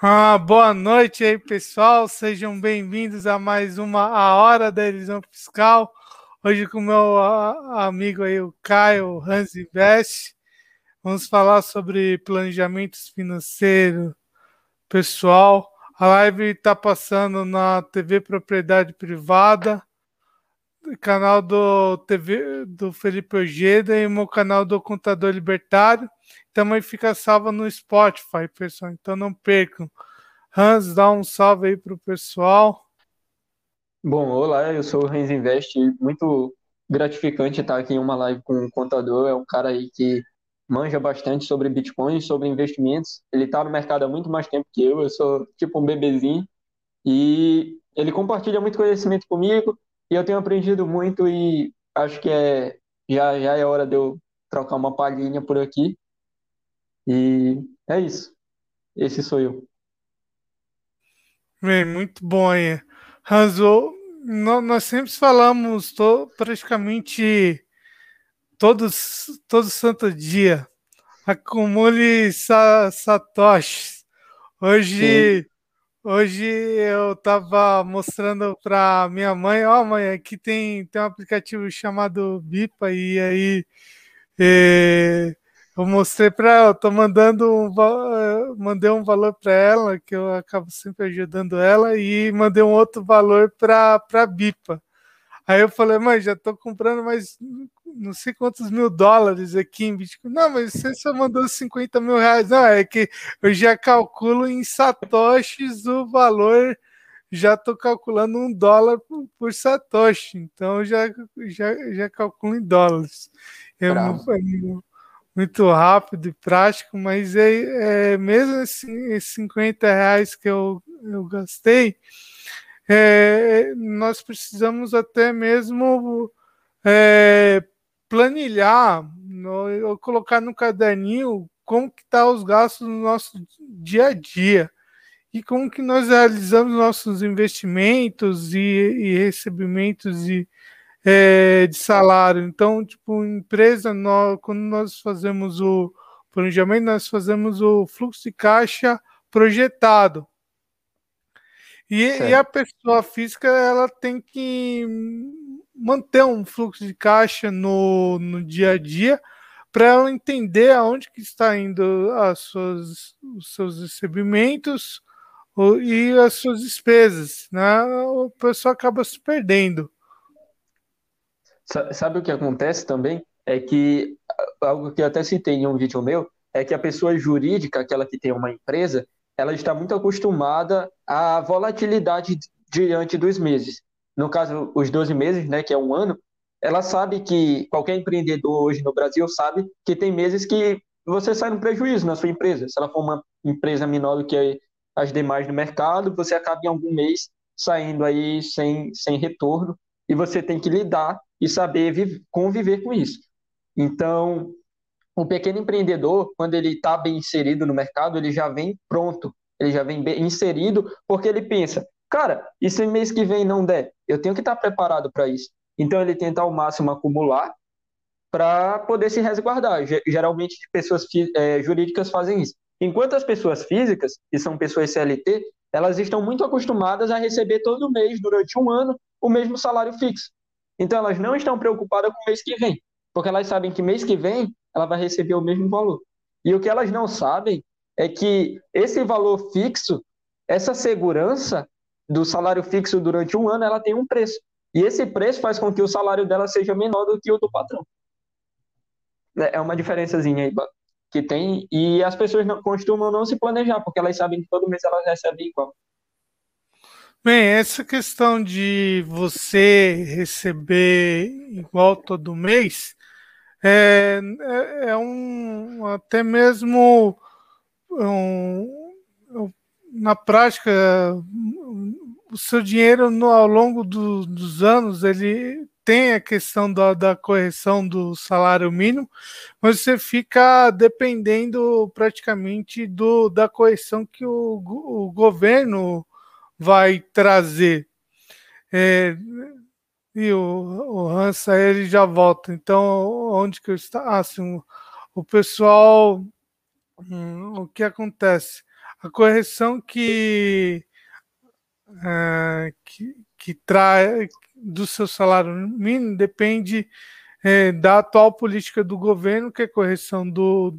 Ah, boa noite aí, pessoal. Sejam bem-vindos a mais uma A Hora da Elisão Fiscal. Hoje com o meu amigo aí, o Caio Hans Invest. Vamos falar sobre planejamentos financeiro pessoal. A live está passando na TV Propriedade Privada, canal do TV do Felipe Ojeda e o meu canal do Contador Libertário. Também fica salva no Spotify, pessoal. Então não percam. Hans, dá um salve aí para o pessoal. Bom, olá, eu sou o Hans Invest. Muito gratificante estar aqui em uma live com um contador. É um cara aí que manja bastante sobre Bitcoin, sobre investimentos. Ele está no mercado há muito mais tempo que eu. Eu sou tipo um bebezinho. E ele compartilha muito conhecimento comigo. E eu tenho aprendido muito e acho que é já, já é hora de eu trocar uma palhinha por aqui. E é isso. Esse sou eu. Bem, muito bom aí. Nós sempre falamos to, praticamente todos, todo santo dia. Acumule sa, satoshis. Hoje, hoje eu estava mostrando para minha mãe, ó oh, mãe, aqui tem, tem um aplicativo chamado Bipa e aí eh, eu mostrei para ela, tô mandando um, eh, mandei um valor para ela, que eu acabo sempre ajudando ela, e mandei um outro valor para Bipa. Aí eu falei, mãe, já tô comprando mais não sei quantos mil dólares aqui em Bitcoin. Não, mas você só mandou 50 mil reais. Não, é que eu já calculo em satoshis o valor, já tô calculando um dólar por, por satoshi, então já, já, já calculo em dólares. É, muito rápido e prático, mas é, é mesmo esses 50 reais que eu, eu gastei, é, nós precisamos até mesmo é, planilhar, no, colocar no caderninho como que tá os gastos no nosso dia a dia e como que nós realizamos nossos investimentos e, e recebimentos e é, de salário. Então, tipo, empresa, nós, quando nós fazemos o planejamento, nós fazemos o fluxo de caixa projetado. E, e, a pessoa física ela tem que manter um fluxo de caixa no, no dia a dia para ela entender aonde que está indo as suas, os seus recebimentos e as suas despesas. Né? O pessoal acaba se perdendo. Sabe o que acontece também? É que algo que eu até citei em um vídeo meu é que a pessoa jurídica, aquela que tem uma empresa, ela está muito acostumada à volatilidade diante dos meses. No caso, os 12 meses, né, que é um ano, ela sabe que qualquer empreendedor hoje no Brasil sabe que tem meses que você sai no prejuízo na sua empresa. Se ela for uma empresa menor do que as demais no mercado, você acaba em algum mês saindo aí sem, sem retorno e você tem que lidar e saber viver, conviver com isso. Então, o pequeno empreendedor, quando ele está bem inserido no mercado, ele já vem pronto, ele já vem bem inserido, porque ele pensa, cara, e se mês que vem não der? Eu tenho que estar tá preparado para isso. Então, ele tenta ao máximo acumular para poder se resguardar. Geralmente, pessoas é, jurídicas fazem isso. Enquanto as pessoas físicas, que são pessoas CLT, elas estão muito acostumadas a receber todo mês, durante um ano, o mesmo salário fixo. Então elas não estão preocupadas com o mês que vem, porque elas sabem que mês que vem ela vai receber o mesmo valor. E o que elas não sabem é que esse valor fixo, essa segurança do salário fixo durante um ano, ela tem um preço. E esse preço faz com que o salário dela seja menor do que o do patrão. É, é uma diferençazinha aí que tem. E as pessoas não, costumam não se planejar, porque elas sabem que todo mês elas recebem igual. Bem, essa questão de você receber igual todo mês é, é, é um até mesmo um, na prática o seu dinheiro no, ao longo do, dos anos ele tem a questão da, da, correção do salário mínimo, mas você fica dependendo praticamente do, da correção que o, o governo vai trazer. É, e o, o Hansa ele já volta. Então, onde que eu está? Ah, assim, o, pessoal, hum, o que acontece? a correção que, uh, que, que traz do seu salário mínimo depende é, da atual política do governo, que é correção do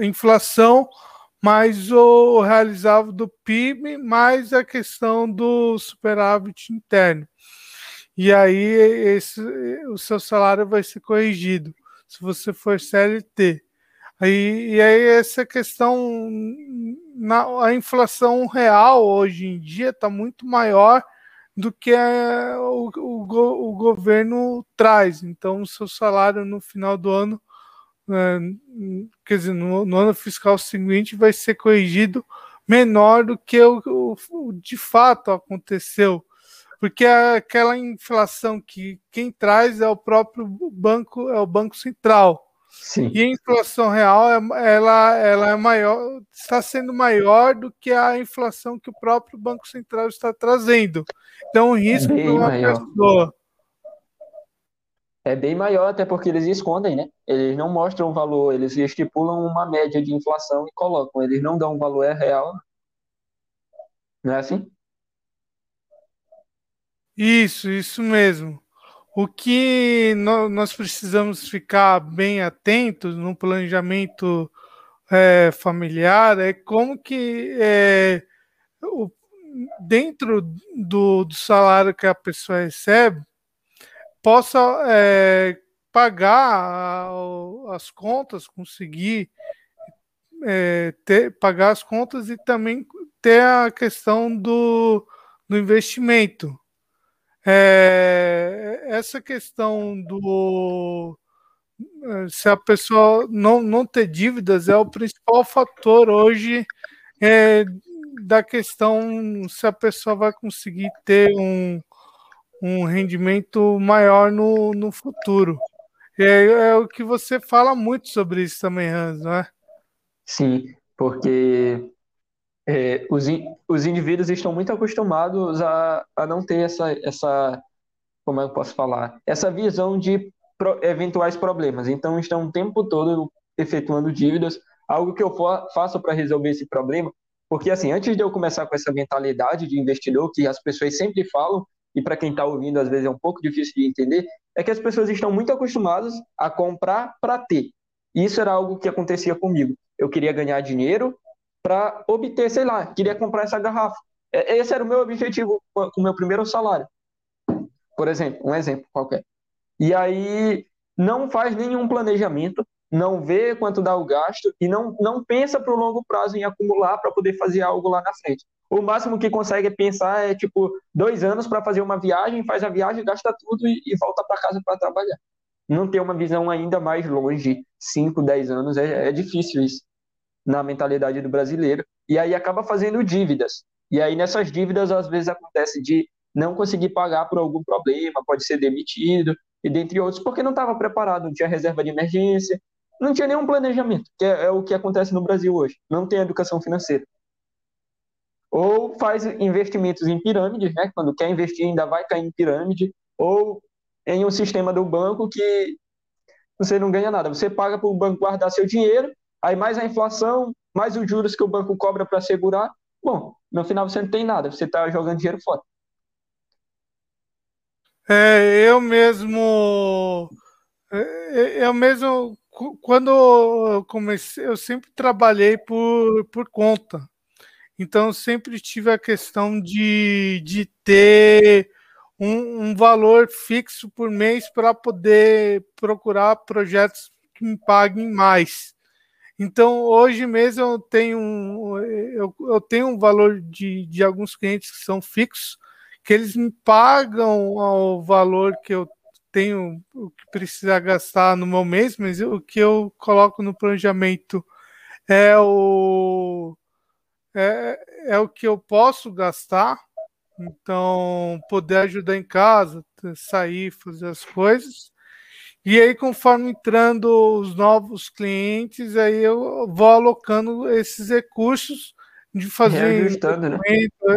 inflação, mais o realizável do PIB, mais a questão do superávit interno. E aí esse, o seu salário vai ser corrigido se você for CLT. Aí, e aí essa questão, na, a inflação real hoje em dia está muito maior do que a, o, o, o, governo traz. Então, o seu salário no final do ano, é, quer dizer, no, no, ano fiscal seguinte, vai ser corrigido menor do que o, o de fato aconteceu. Porque é aquela inflação que quem traz é o próprio banco, é o Banco Central. Sim. E a inflação real ela, ela é maior, está sendo maior do que a inflação que o próprio Banco Central está trazendo. Então, o risco é uma maior. pessoa. É bem maior, até porque eles escondem, né? Eles não mostram o valor, eles estipulam uma média de inflação e colocam. Eles não dão o valor é real. Não é assim? Isso, isso mesmo. O que nós precisamos ficar bem atentos no planejamento é, familiar é como que é, o, dentro do, do, salário que a pessoa recebe possa é, pagar as contas, conseguir é, ter, pagar as contas e também ter a questão do, do investimento. É, essa questão do se a pessoa não, não ter dívidas é o principal fator hoje é, da questão se a pessoa vai conseguir ter um, um rendimento maior no, no futuro. É, é o que você fala muito sobre isso também, Hans, não é? Sim, porque é, os, os indivíduos estão muito acostumados a, a não ter essa, essa, como eu posso falar, essa visão de pro, eventuais problemas. Então, estão o tempo todo efetuando dívidas, algo que eu faço para resolver esse problema, porque assim, antes de eu começar com essa mentalidade de investidor que as pessoas sempre falam, e para quem está ouvindo às vezes é um pouco difícil de entender, é que as pessoas estão muito acostumadas a comprar para ter. E isso era algo que acontecia comigo. Eu queria ganhar dinheiro, para obter, sei lá, queria comprar essa garrafa. É, esse era o meu objetivo com o meu primeiro salário. Por exemplo, um exemplo qualquer. E aí não faz nenhum planejamento, não vê quanto dá o gasto e não, não pensa para o longo prazo em acumular para poder fazer algo lá na frente. O máximo que consegue pensar é tipo dois anos para fazer uma viagem, faz a viagem, gasta tudo e, e volta para casa para trabalhar. Não ter uma visão ainda mais longe, 5, 10 anos, é, é difícil isso na mentalidade do brasileiro, e aí acaba fazendo dívidas. E aí nessas dívidas, às vezes, acontece de não conseguir pagar por algum problema, pode ser demitido, e dentre outros, porque não estava preparado, não tinha reserva de emergência, não tinha nenhum planejamento, que é, é o que acontece no Brasil hoje, não tem educação financeira. Ou faz investimentos em pirâmides, né? quando quer investir ainda vai cair em pirâmide, ou em um sistema do banco que você não ganha nada. Você paga para o banco guardar seu dinheiro, Aí mais a inflação, mais os juros que o banco cobra para segurar. Bom, no final você não tem nada, você está jogando dinheiro fora. É, eu mesmo. É, é, eu mesmo. Quando eu comecei, eu sempre trabalhei por, por conta. Então, sempre tive a questão de, de ter um, um valor fixo por mês para poder procurar projetos que me paguem mais. Então, hoje mesmo eu tenho um, eu, eu tenho um valor de, de alguns clientes que são fixos, que eles me pagam ao valor que eu tenho, o que precisa gastar no meu mês, mas o que eu coloco no planejamento é o, é, é o que eu posso gastar. Então, poder ajudar em casa, sair, fazer as coisas. E aí, conforme entrando os novos clientes, aí eu vou alocando esses recursos de fazer reajustando, né?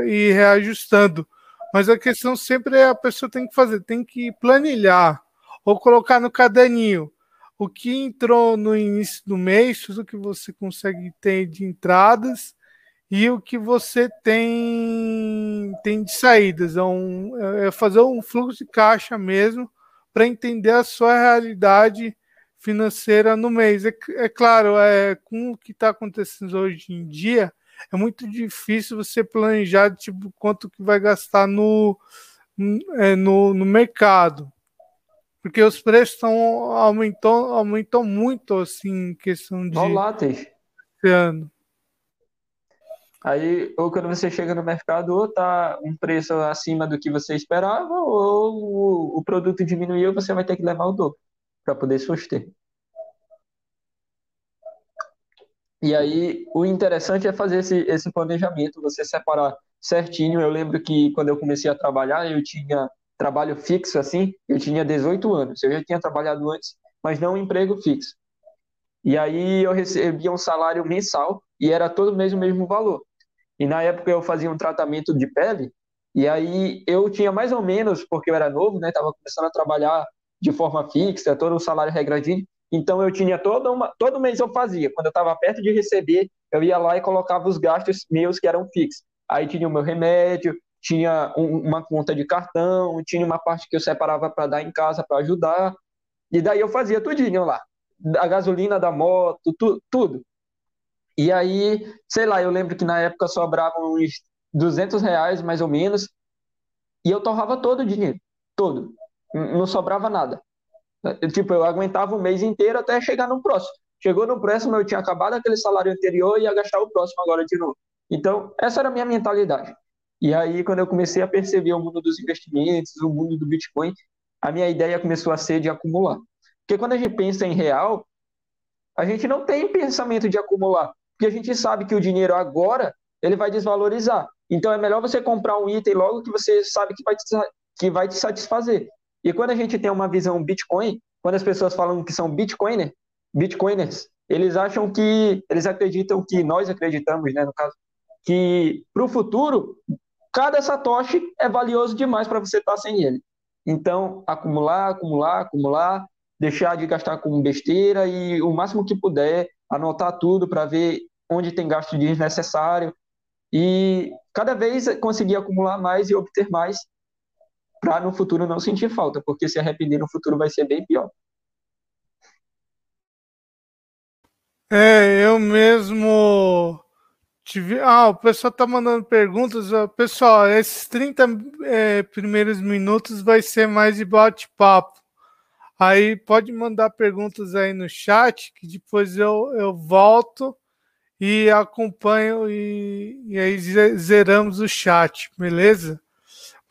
e reajustando. Mas a questão sempre é a pessoa tem que fazer, tem que planilhar ou colocar no caderninho o que entrou no início do mês, tudo que você consegue ter de entradas e o que você tem, tem de saídas. É, um, é fazer um fluxo de caixa mesmo para entender a sua realidade financeira no mês. É, é claro, é, com o que está acontecendo hoje em dia, é muito difícil você planejar tipo, quanto que vai gastar no, é, no, no mercado. Porque os preços estão aumentou, aumentou muito assim em questão de voláteis. Ano. Aí, ou quando você chega no mercado, ou tá um preço acima do que você esperava, ou o, produto diminuiu, você vai ter que levar o dobro para poder suster. E aí, o interessante é fazer esse, esse planejamento, você separar certinho. Eu lembro que quando eu comecei a trabalhar, eu tinha trabalho fixo assim, eu tinha 18 anos. Eu já tinha trabalhado antes, mas não um emprego fixo. E aí eu recebia um salário mensal e era todo mês o mesmo valor. E na época eu fazia um tratamento de pele, e aí eu tinha mais ou menos, porque eu era novo, né, tava começando a trabalhar de forma fixa, todo o salário regradinho, então eu tinha toda uma, todo mês eu fazia. Quando eu estava perto de receber, eu ia lá e colocava os gastos meus que eram fixos. Aí tinha o meu remédio, tinha um, uma conta de cartão, tinha uma parte que eu separava para dar em casa para ajudar. E daí eu fazia tudinho lá. A gasolina da moto, tu, tudo. E aí, sei lá, eu lembro que na época sobravam uns 200 reais mais ou menos. E eu torrava todo o dinheiro. Todo. Não sobrava nada. Tipo, eu aguentava o mês inteiro até chegar no próximo. Chegou no próximo, eu tinha acabado aquele salário anterior e ia gastar o próximo agora de novo. Então, essa era a minha mentalidade. E aí, quando eu comecei a perceber o mundo dos investimentos, o mundo do Bitcoin, a minha ideia começou a ser de acumular. Porque quando a gente pensa em real, a gente não tem pensamento de acumular, porque a gente sabe que o dinheiro agora ele vai desvalorizar. Então é melhor você comprar um item logo que você sabe que vai te, que vai te satisfazer. E quando a gente tem uma visão Bitcoin, quando as pessoas falam que são Bitcoiner, Bitcoiners, eles acham que, eles acreditam que, nós acreditamos, né, no caso, que para o futuro, cada satoshi é valioso demais para você estar tá sem ele. Então, acumular, acumular, acumular, deixar de gastar com besteira e o máximo que puder, anotar tudo para ver onde tem gasto desnecessário e cada vez conseguir acumular mais e obter mais para no futuro não sentir falta, porque se arrepender no futuro vai ser bem pior. É, eu mesmo tive. Ah, o pessoal tá mandando perguntas. Pessoal, esses 30 é, primeiros minutos vai ser mais de bate-papo. Aí pode mandar perguntas aí no chat, que depois eu, eu volto e acompanho e, e aí zeramos o chat, beleza?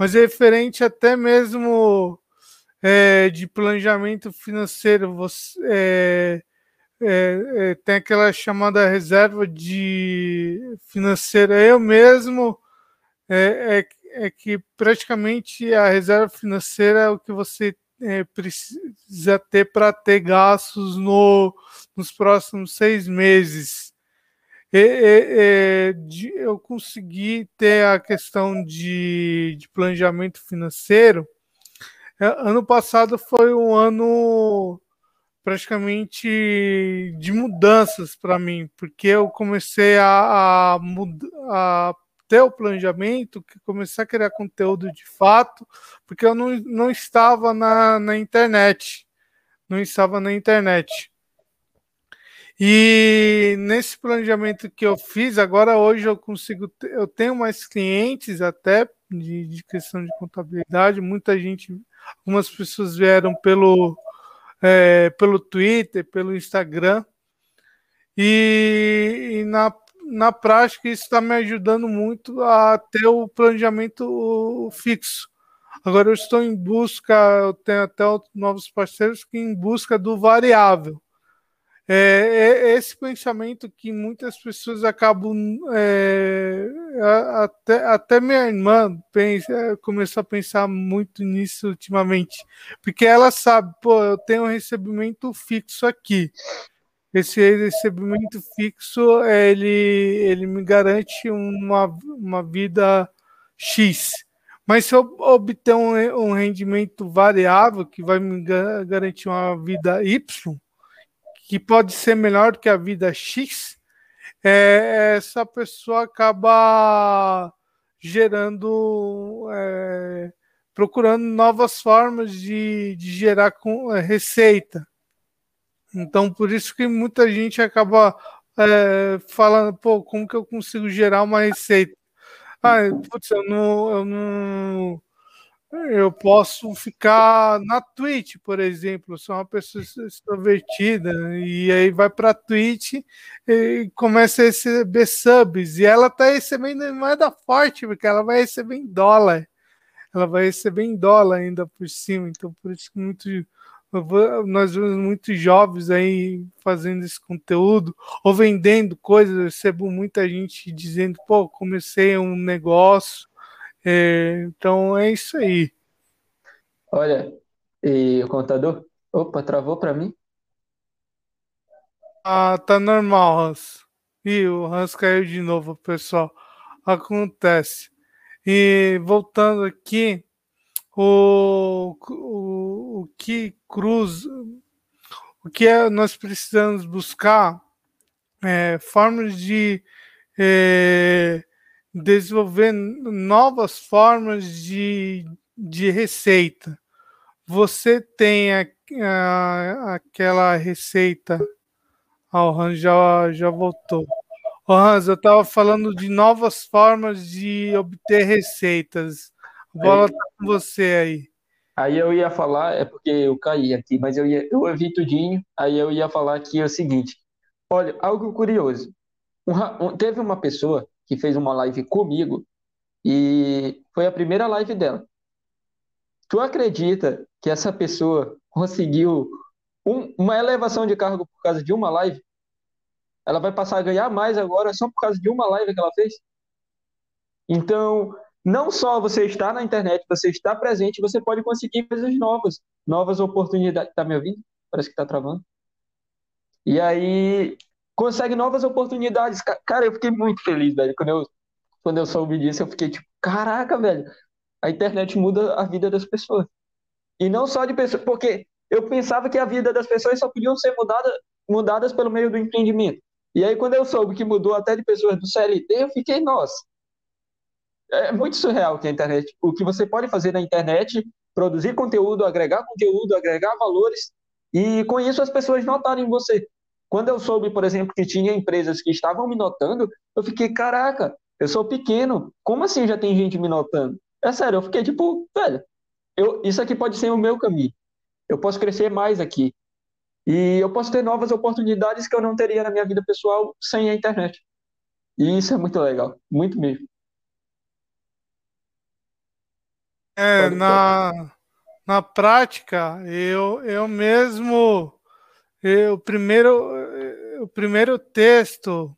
mas é referente até mesmo é, de planejamento financeiro, você é, é, é, tem aquela chamada reserva de financeira. Eu mesmo é, é, é que praticamente a reserva financeira é o que você precisa ter para ter gastos no, nos próximos seis meses eu consegui ter a questão de, de planejamento financeiro. É, ano passado foi um ano praticamente de mudanças para mim, porque eu comecei a, a, a, ter o planejamento, comecei a criar conteúdo de fato, porque eu não, não estava na, na internet. Não estava na internet. E nesse planejamento que eu fiz, agora hoje eu consigo, eu tenho mais clientes até de, de questão de contabilidade. Muita gente, algumas pessoas vieram pelo, é, pelo Twitter, pelo Instagram. E, e na, na prática isso está me ajudando muito a ter o planejamento fixo. Agora eu estou em busca, eu tenho até novos parceiros que em busca do variável. É, é, esse pensamento que muitas pessoas acabam. É, até, até minha irmã pensa, começou a pensar muito nisso ultimamente, porque ela sabe, pô, eu tenho um recebimento fixo aqui. Esse recebimento fixo ele, ele me garante uma, uma vida X. Mas se eu obter um, um rendimento variável que vai me garantir uma vida Y, que pode ser melhor do que a vida X, é, essa pessoa acaba gerando, é, procurando novas formas de, de gerar com, é, receita. Então, por isso que muita gente acaba é, falando, pô, como que eu consigo gerar uma receita? Ah, putz, eu não, eu não eu posso ficar na Twitch, por exemplo. sou uma pessoa extrovertida e aí vai para a Twitch e começa a receber subs. E ela está recebendo moeda forte, porque ela vai receber em dólar. Ela vai receber em dólar ainda por cima. Então, por isso que muito, nós vemos muitos jovens aí fazendo esse conteúdo ou vendendo coisas. Eu recebo muita gente dizendo: pô, comecei um negócio é, então é isso aí. Olha, e o contador? Opa, travou para mim? Ah, tá normal, Hans. Ih, o Hans caiu de novo, pessoal. Acontece. E voltando aqui, o, o, o que cruz, o que é, nós precisamos buscar é, formas de é, desenvolver novas formas de, de receita. Você tem a, a, aquela receita. Ah, o Hans já, já voltou. O Hans, eu estava falando de novas formas de obter receitas. A bola está com você aí. Aí eu ia falar, é porque eu caí aqui, mas eu, ia, eu ouvi tudinho, aí eu ia falar aqui o seguinte. Olha, algo curioso. Um, um, teve uma pessoa que fez uma live comigo e foi a primeira live dela. Tu acredita que essa pessoa conseguiu um, uma elevação de cargo por causa de uma live? Ela vai passar a ganhar mais agora só por causa de uma live que ela fez? Então, não só você está na internet, você está presente, você pode conseguir coisas novas, novas oportunidades. Tá me ouvindo? Parece que tá travando. E aí, consegue novas oportunidades. Cara, eu fiquei muito feliz, velho. Quando eu, quando eu soube disso, eu fiquei tipo, caraca, velho. A internet muda a vida das pessoas. E não só de pessoas, porque eu pensava que a vida das pessoas só podiam ser mudada, mudadas pelo meio do empreendimento. E aí, quando eu soube que mudou até de pessoas do CLT, eu fiquei, nossa. É muito surreal que a internet, o que você pode fazer na internet, produzir conteúdo, agregar conteúdo, agregar valores, e com isso as pessoas notarem você. Quando eu soube, por exemplo, que tinha empresas que estavam me notando, eu fiquei, caraca, eu sou pequeno, como assim já tem gente me notando? É sério, eu fiquei tipo, velho, eu, isso aqui pode ser o meu caminho. Eu posso crescer mais aqui. E eu posso ter novas oportunidades que eu não teria na minha vida pessoal sem a internet. E isso é muito legal, muito mesmo. É, na, na prática, eu, eu mesmo o primeiro, o primeiro texto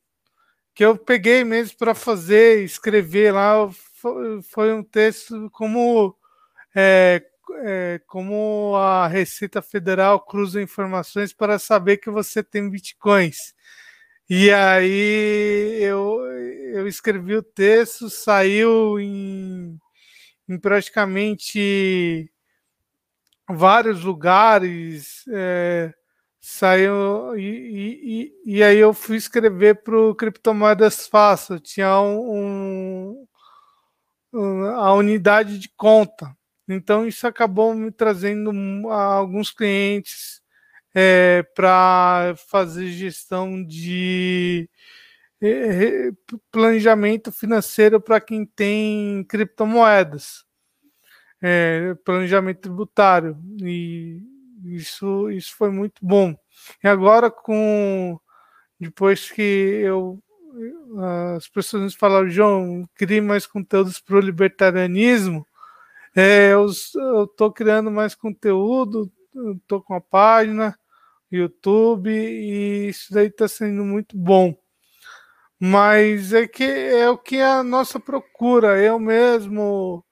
que eu peguei mesmo para fazer, escrever lá, foi um texto como, é, é, como a Receita Federal cruza informações para saber que você tem bitcoins. E aí eu, eu escrevi o texto, saiu em, em praticamente vários lugares. É, saiu e, e, e aí eu fui escrever para o Criptomoedas Fácil, tinha um, um, a unidade de conta. Então isso acabou me trazendo alguns clientes é, para fazer gestão de é, planejamento financeiro para quem tem criptomoedas, é, planejamento tributário. E isso, isso foi muito bom. E agora, com depois que eu as pessoas falaram, João, crie mais conteúdos para o libertarianismo, é, eu estou criando mais conteúdo, estou com a página, YouTube, e isso daí está sendo muito bom. Mas é que é o que a nossa procura. Eu mesmo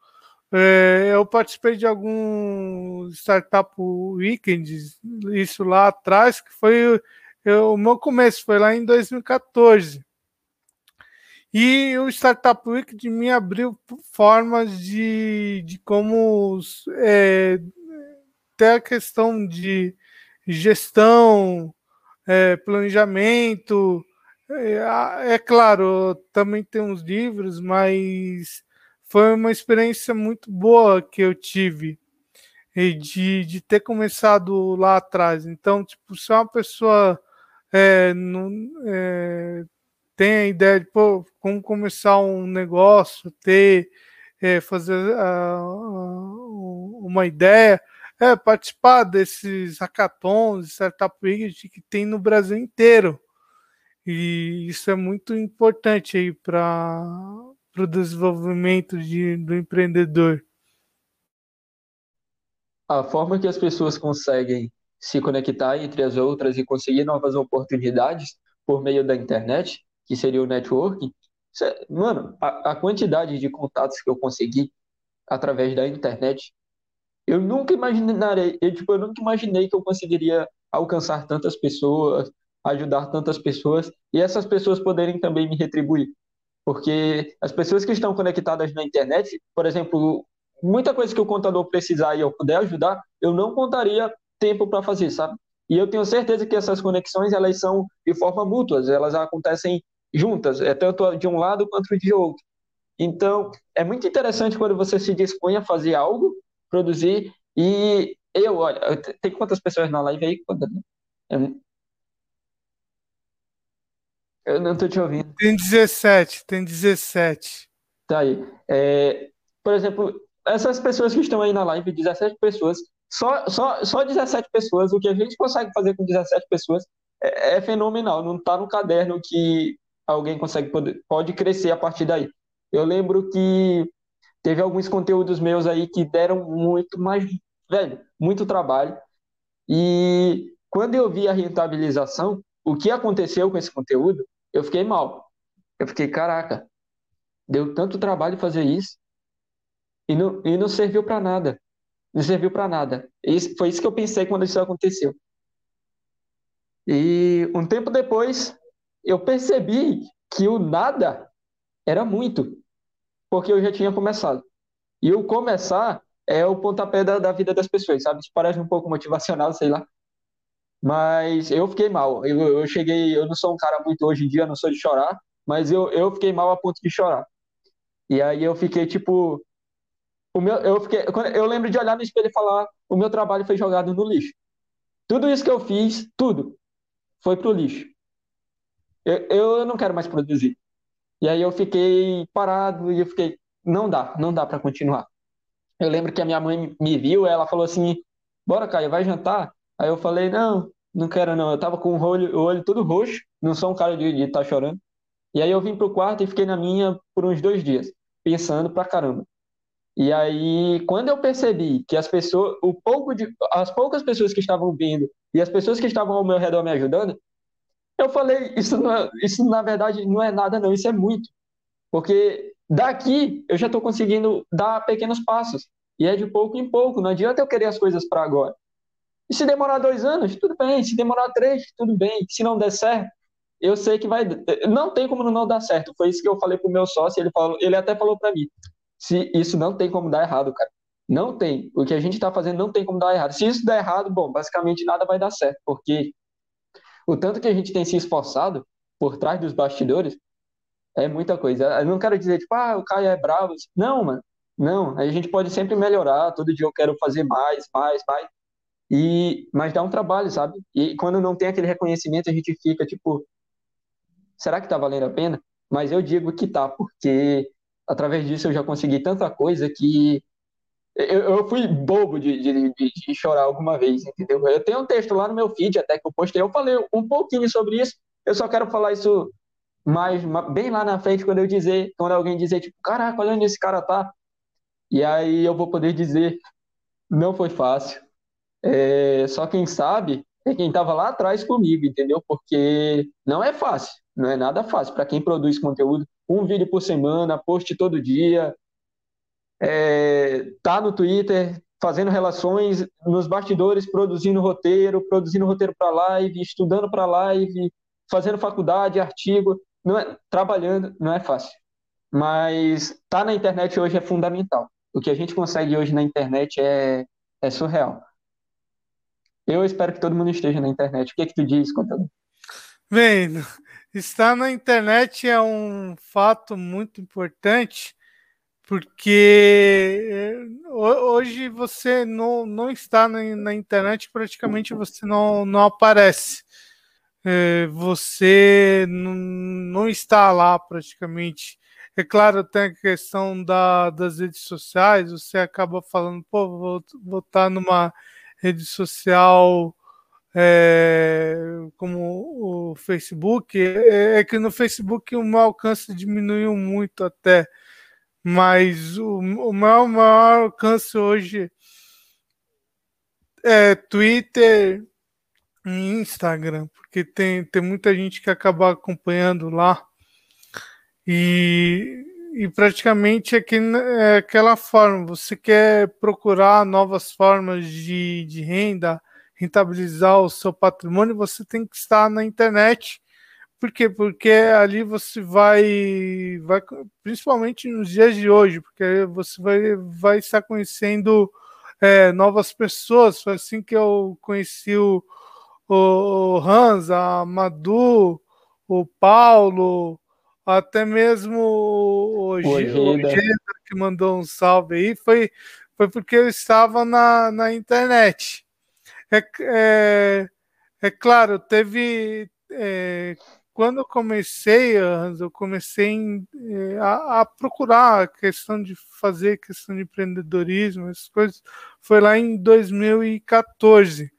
é, eu participei de alguns Startup Weekends, isso lá atrás, que foi eu, o meu começo, foi lá em 2014. E o Startup Weekend me abriu formas de, de como é, ter a questão de gestão, é, planejamento, É, é claro, também tem uns livros, mas foi uma experiência muito boa que eu tive de, de ter começado lá atrás. Então, tipo, se uma pessoa é, não, é, tem a ideia de pô, como começar um negócio, ter é, fazer uma ideia, é participar desses hackathons, Startup Week que tem no Brasil inteiro. E isso é muito importante aí para o desenvolvimento de, do empreendedor. A forma que as pessoas conseguem se conectar entre as outras e conseguir novas oportunidades por meio da internet, que seria o networking, mano, a, a quantidade de contatos que eu consegui através da internet, eu nunca imaginarei, eu, tipo, eu nunca imaginei que eu conseguiria alcançar tantas pessoas, ajudar tantas pessoas e essas pessoas poderem também me retribuir. Porque as pessoas que estão conectadas na internet, por exemplo, muita coisa que o contador precisar e eu puder ajudar, eu não contaria tempo para fazer, sabe? E eu tenho certeza que essas conexões elas são de forma mútua, elas acontecem juntas, é tanto de um lado quanto de outro. Então, é muito interessante quando você se dispõe a fazer algo, produzir, e eu, olha, tem quantas pessoas na live aí? Eu não estou te ouvindo. Tem 17, tem 17. Tá aí. É, por exemplo, essas pessoas que estão aí na live, 17 pessoas, só, só, só 17 pessoas, o que a gente consegue fazer com 17 pessoas é, é fenomenal. Não está no caderno que alguém consegue poder, pode crescer a partir daí. Eu lembro que teve alguns conteúdos meus aí que deram muito mais, velho, muito trabalho. E quando eu vi a rentabilização, o que aconteceu com esse conteúdo, eu fiquei mal. Eu fiquei, caraca, deu tanto trabalho fazer isso e não, e não serviu para nada. Não serviu para nada. Isso, foi isso que eu pensei quando isso aconteceu. E um tempo depois, eu percebi que o nada era muito, porque eu já tinha começado. E o começar é o pontapé da, da vida das pessoas, sabe? Isso parece um pouco motivacional, sei lá. Mas eu fiquei mal. Eu, eu cheguei, eu não sou um cara muito hoje em dia, não sou de chorar, mas eu, eu fiquei mal a ponto de chorar. E aí eu fiquei tipo. O meu, eu, fiquei, eu lembro de olhar no espelho e falar: o meu trabalho foi jogado no lixo. Tudo isso que eu fiz, tudo, foi pro lixo. Eu, eu não quero mais produzir. E aí eu fiquei parado e eu fiquei: não dá, não dá para continuar. Eu lembro que a minha mãe me viu, ela falou assim: bora, Caio, vai jantar? Aí eu falei, não, não quero não. Eu tava com o olho, o olho todo roxo, não sou um cara de estar tá chorando. E aí eu vim pro quarto e fiquei na minha por uns dois dias, pensando pra caramba. E aí, quando eu percebi que as pessoas, o pouco de, as poucas pessoas que estavam vindo e as pessoas que estavam ao meu redor me ajudando, eu falei, isso, não é, isso na verdade não é nada não, isso é muito. Porque daqui eu já estou conseguindo dar pequenos passos. E é de pouco em pouco, não adianta eu querer as coisas para agora. E se demorar dois anos, tudo bem. Se demorar três, tudo bem. Se não der certo, eu sei que vai. Não tem como não dar certo. Foi isso que eu falei pro meu sócio. Ele, falou, ele até falou para mim: se isso não tem como dar errado, cara. Não tem. O que a gente está fazendo não tem como dar errado. Se isso der errado, bom, basicamente nada vai dar certo, porque o tanto que a gente tem se esforçado por trás dos bastidores é muita coisa. Eu não quero dizer, tipo, ah, o Caio é bravo. Não, mano. Não, a gente pode sempre melhorar. Todo dia eu quero fazer mais, mais, mais. E, mas dá um trabalho, sabe? E quando não tem aquele reconhecimento, a gente fica tipo, será que tá valendo a pena? Mas eu digo que tá, porque através disso eu já consegui tanta coisa que eu, eu fui bobo de, de, de, chorar alguma vez, entendeu? Eu tenho um texto lá no meu feed até que eu postei, eu falei um pouquinho sobre isso, eu só quero falar isso mais, bem lá na frente, quando eu dizer, quando alguém dizer, tipo, caraca, olha onde esse cara tá. E aí eu vou poder dizer, não foi fácil, é, só quem sabe é quem estava lá atrás comigo, entendeu? Porque não é fácil, não é nada fácil para quem produz conteúdo, um vídeo por semana, post todo dia, é, tá no Twitter fazendo relações nos bastidores, produzindo roteiro, produzindo roteiro para live, estudando para live, fazendo faculdade, artigo, não é, trabalhando, não é fácil. Mas tá na internet hoje é fundamental. O que a gente consegue hoje na internet é, é surreal. Eu espero que todo mundo esteja na internet. O que é que tu diz, contador? Bem, estar na internet é um fato muito importante, porque eh, hoje você não, não está na, internet, praticamente você não, não aparece. É, você não, está lá praticamente. É claro, tem a questão da, das redes sociais, você acaba falando, pô, vou, vou estar numa rede social é, como o Facebook, é, é, que no Facebook o meu alcance diminuiu muito até, mas o, o meu maior alcance hoje é Twitter e Instagram, porque tem, tem muita gente que acaba acompanhando lá. E, e praticamente é, que, é aquela forma, você quer procurar novas formas de, de renda, rentabilizar o seu patrimônio, você tem que estar na internet. Por quê? Porque ali você vai, vai principalmente nos dias de hoje, porque você vai, vai estar conhecendo é, novas pessoas. Foi assim que eu conheci o, o Hans, a Madu, o Paulo, até mesmo o, Ojeda que mandou um salve aí, foi, foi porque eu estava na, na internet. É, é, é claro, teve. É, quando eu comecei, eu comecei em, é, a, a, procurar a questão de fazer questão de empreendedorismo, essas coisas, foi lá em 2014.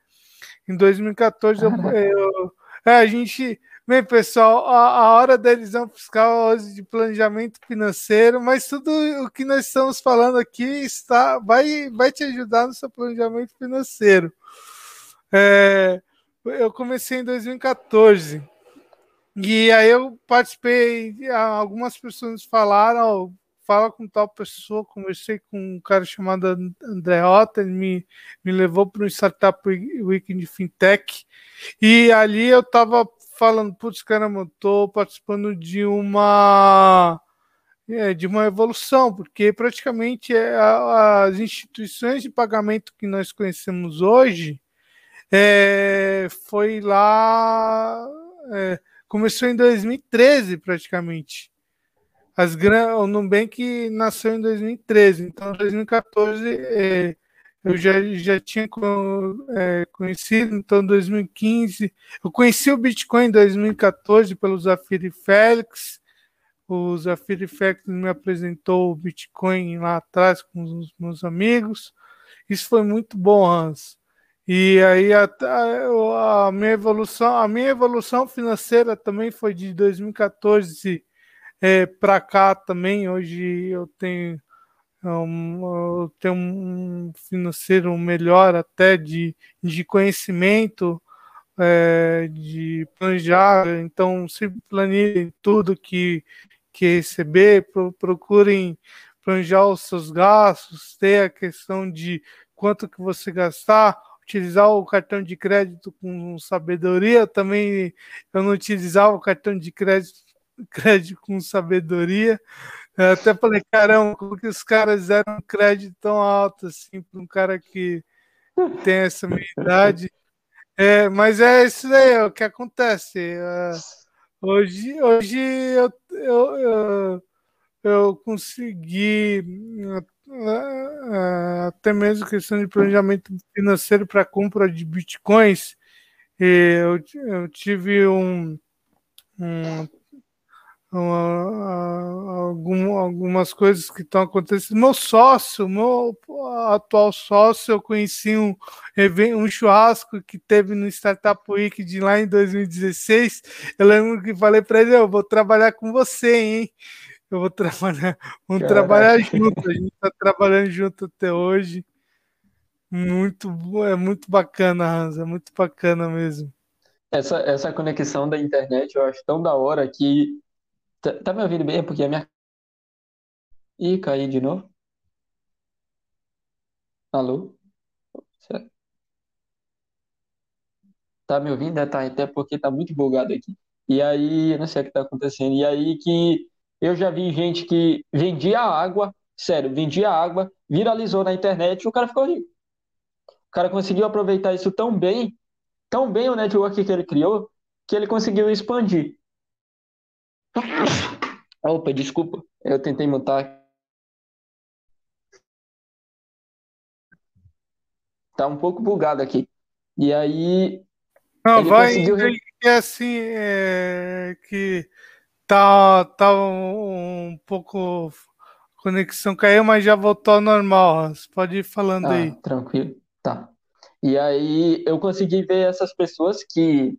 Em 2014, eu, eu, é, a gente. Bem, pessoal, a, a hora da elisão fiscal hoje de planejamento financeiro, mas tudo o que nós estamos falando aqui está vai, vai te ajudar no seu planejamento financeiro. É, eu comecei em 2014. E aí eu participei, algumas pessoas falaram, fala com tal pessoa, conversei com um cara chamado André Rota, ele me, me levou para um Startup Week de Fintech, e ali eu estava falando, putz, caramba, estou participando de uma é, de uma evolução, porque praticamente é, as instituições de pagamento que nós conhecemos hoje, é, foi lá. É, começou em 2013, praticamente. As. O Nubank nasceu em 2013, então em 2014 é, eu já, já tinha é, conhecido, então em 2015. Eu conheci o Bitcoin em 2014 pelo Zafiri Félix. O Zafiri Félix me apresentou o Bitcoin lá atrás com os meus amigos. Isso foi muito bom, Hans. E aí a, a, a, minha evolução, a minha evolução financeira também foi de 2014 é, para cá também. Hoje eu tenho um, eu tenho um financeiro melhor até de, de conhecimento, é, de planejar. Então, se planilhem tudo que, que receber, pro, procurem planejar os seus gastos, ter a questão de quanto que você gastar utilizar o cartão de crédito com sabedoria, também eu não utilizava o cartão de crédito, crédito com sabedoria. Eu até falei, caramba, como que os caras deram um crédito tão alto assim para um cara que tem essa minha idade? É, mas é isso aí, é o que acontece. É, hoje, hoje eu, eu, eu, eu consegui é, até mesmo questão de planejamento financeiro para compra de bitcoins. Eu, eu tive um, um algum, algumas coisas que estão acontecendo. Meu sócio, meu atual sócio, eu conheci um, um churrasco que teve no Startup Week de lá em 2016. Eu lembro que falei para ele: Eu vou trabalhar com você, hein? Eu vou trabalhar, vamos Caraca. trabalhar junto. A gente está trabalhando junto até hoje. Muito, é muito bacana, Hans, é muito bacana mesmo. Essa, essa conexão da internet eu acho tão da hora que. Tá, tá me ouvindo bem? Porque a minha. Ih, caí de novo. Alô? Tá me ouvindo? É, tá, até porque tá muito bugado aqui. E aí, eu não sei o que tá acontecendo. E aí que eu já vi gente que vendia água, sério, vendia água, viralizou na internet e o cara ficou rico. O cara conseguiu aproveitar isso tão bem, tão bem o network que ele criou, que ele conseguiu expandir. Opa, desculpa, eu tentei mutar. Tá um pouco bugado aqui. E aí. Não, vai conseguiu. é assim, é, que tá, tá um, um pouco. A conexão caiu, mas já voltou ao normal. Você pode ir falando Ah, aí. tranquilo. Tá. E aí eu consegui ver essas pessoas que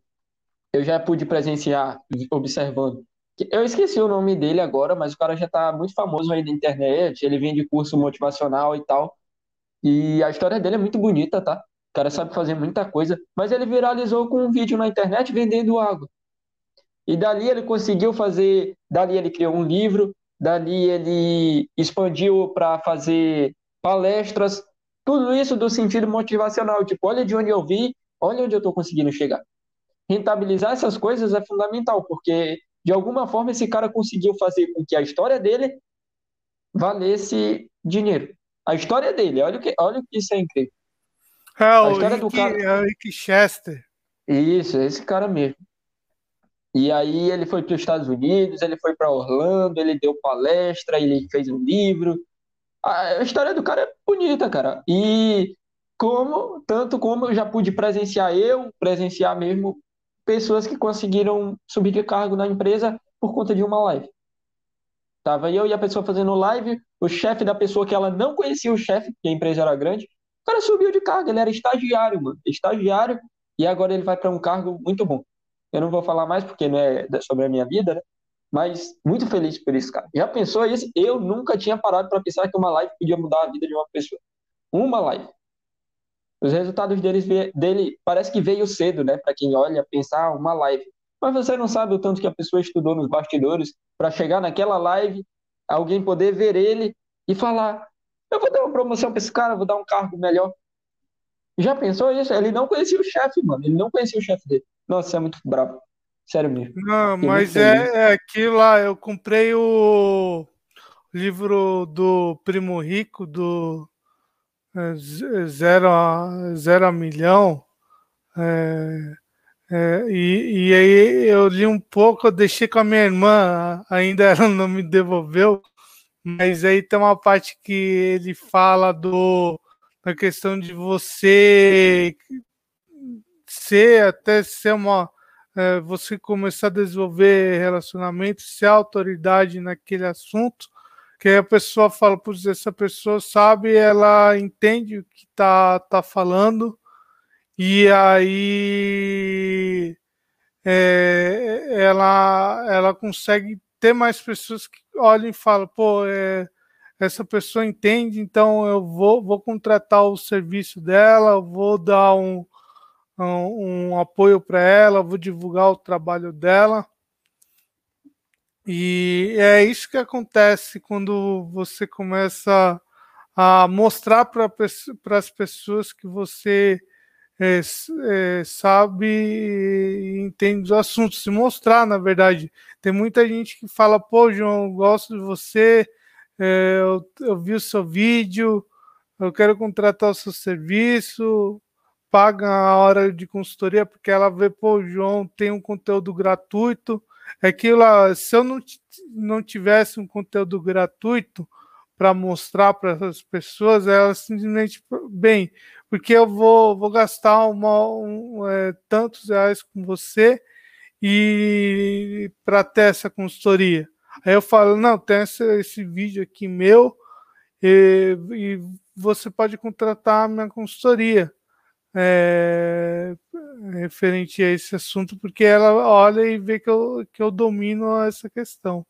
eu já pude presenciar observando. Eu esqueci o nome dele agora, mas o cara já tá muito famoso aí na internet, ele vende curso motivacional e tal. E a história dele é muito bonita, tá? O cara sabe fazer muita coisa, mas ele viralizou com um vídeo na internet vendendo água. E dali ele conseguiu fazer, dali ele criou um livro, dali ele expandiu para fazer palestras, tudo isso do sentido motivacional, tipo, olha de onde eu vi, olha onde eu estou conseguindo chegar. Rentabilizar essas coisas é fundamental, porque de alguma forma esse cara conseguiu fazer com que a história dele valesse dinheiro. A história dele, olha o que, olha o que isso é incrível. É A o história do Rick, cara. é o Rick Chester. Isso, é esse cara mesmo. E aí ele foi para os Estados Unidos, ele foi para Orlando, ele deu palestra, ele fez um livro. A história do cara é bonita, cara. E como, tanto como eu já pude presenciar eu, presenciar mesmo pessoas que conseguiram subir de cargo na empresa por conta de uma live. Tava eu e a pessoa fazendo live, o chefe da pessoa que ela não conhecia o chefe, porque a empresa era grande, o cara subiu de cargo, ele era estagiário, mano. Estagiário, e agora ele vai para um cargo muito bom. Eu não vou falar mais porque não é sobre a minha vida, né? Mas muito feliz por isso, cara. Já pensou isso? Eu nunca tinha parado para pensar que uma live podia mudar a vida de uma pessoa. Uma live. Os resultados deles, dele parece que veio cedo, né? Para quem olha, pensar ah, uma live. Mas você não sabe o tanto que a pessoa estudou nos bastidores para chegar naquela live, alguém poder ver ele e falar: eu vou dar uma promoção para esse cara, vou dar um cargo melhor. Já pensou isso? Ele não conhecia o chefe, mano. Ele não conhecia o chefe dele. Nossa, é muito bravo. Sério mesmo. Não, mas é, é aquilo lá. Eu comprei o livro do Primo Rico, do Zero a, zero a Milhão. É, é, e, e aí eu li um pouco, eu deixei com a minha irmã, ainda ela não me devolveu, mas aí tem uma parte que ele fala do da questão de você ser até ser uma é, você começar a desenvolver relacionamento, ser autoridade naquele assunto, que a pessoa fala, putz, essa pessoa sabe, ela entende o que tá, tá falando, e aí é, ela, ela consegue ter mais pessoas que olhem e falam, pô, é, essa pessoa entende, então eu vou, vou contratar o serviço dela, vou dar um, um, um apoio para ela, vou divulgar o trabalho dela. E é isso que acontece quando você começa a mostrar para as pessoas que você é, é, sabe e entende os assuntos, se mostrar, na verdade. Tem muita gente que fala, pô, João, eu gosto de você, é, eu, eu vi o seu vídeo, eu quero contratar o seu serviço, paga a hora de consultoria porque ela vê, pô, João tem um conteúdo gratuito. É que lá, se eu não, não tivesse um conteúdo gratuito para mostrar para as pessoas, elas simplesmente, bem, porque eu vou, vou gastar uma, um, é, tantos reais com você e para ter essa consultoria. Aí eu falo, não, tem esse, esse vídeo aqui meu e, e você pode contratar a minha consultoria é, referente a esse assunto, porque ela olha e vê que eu, que eu domino essa questão.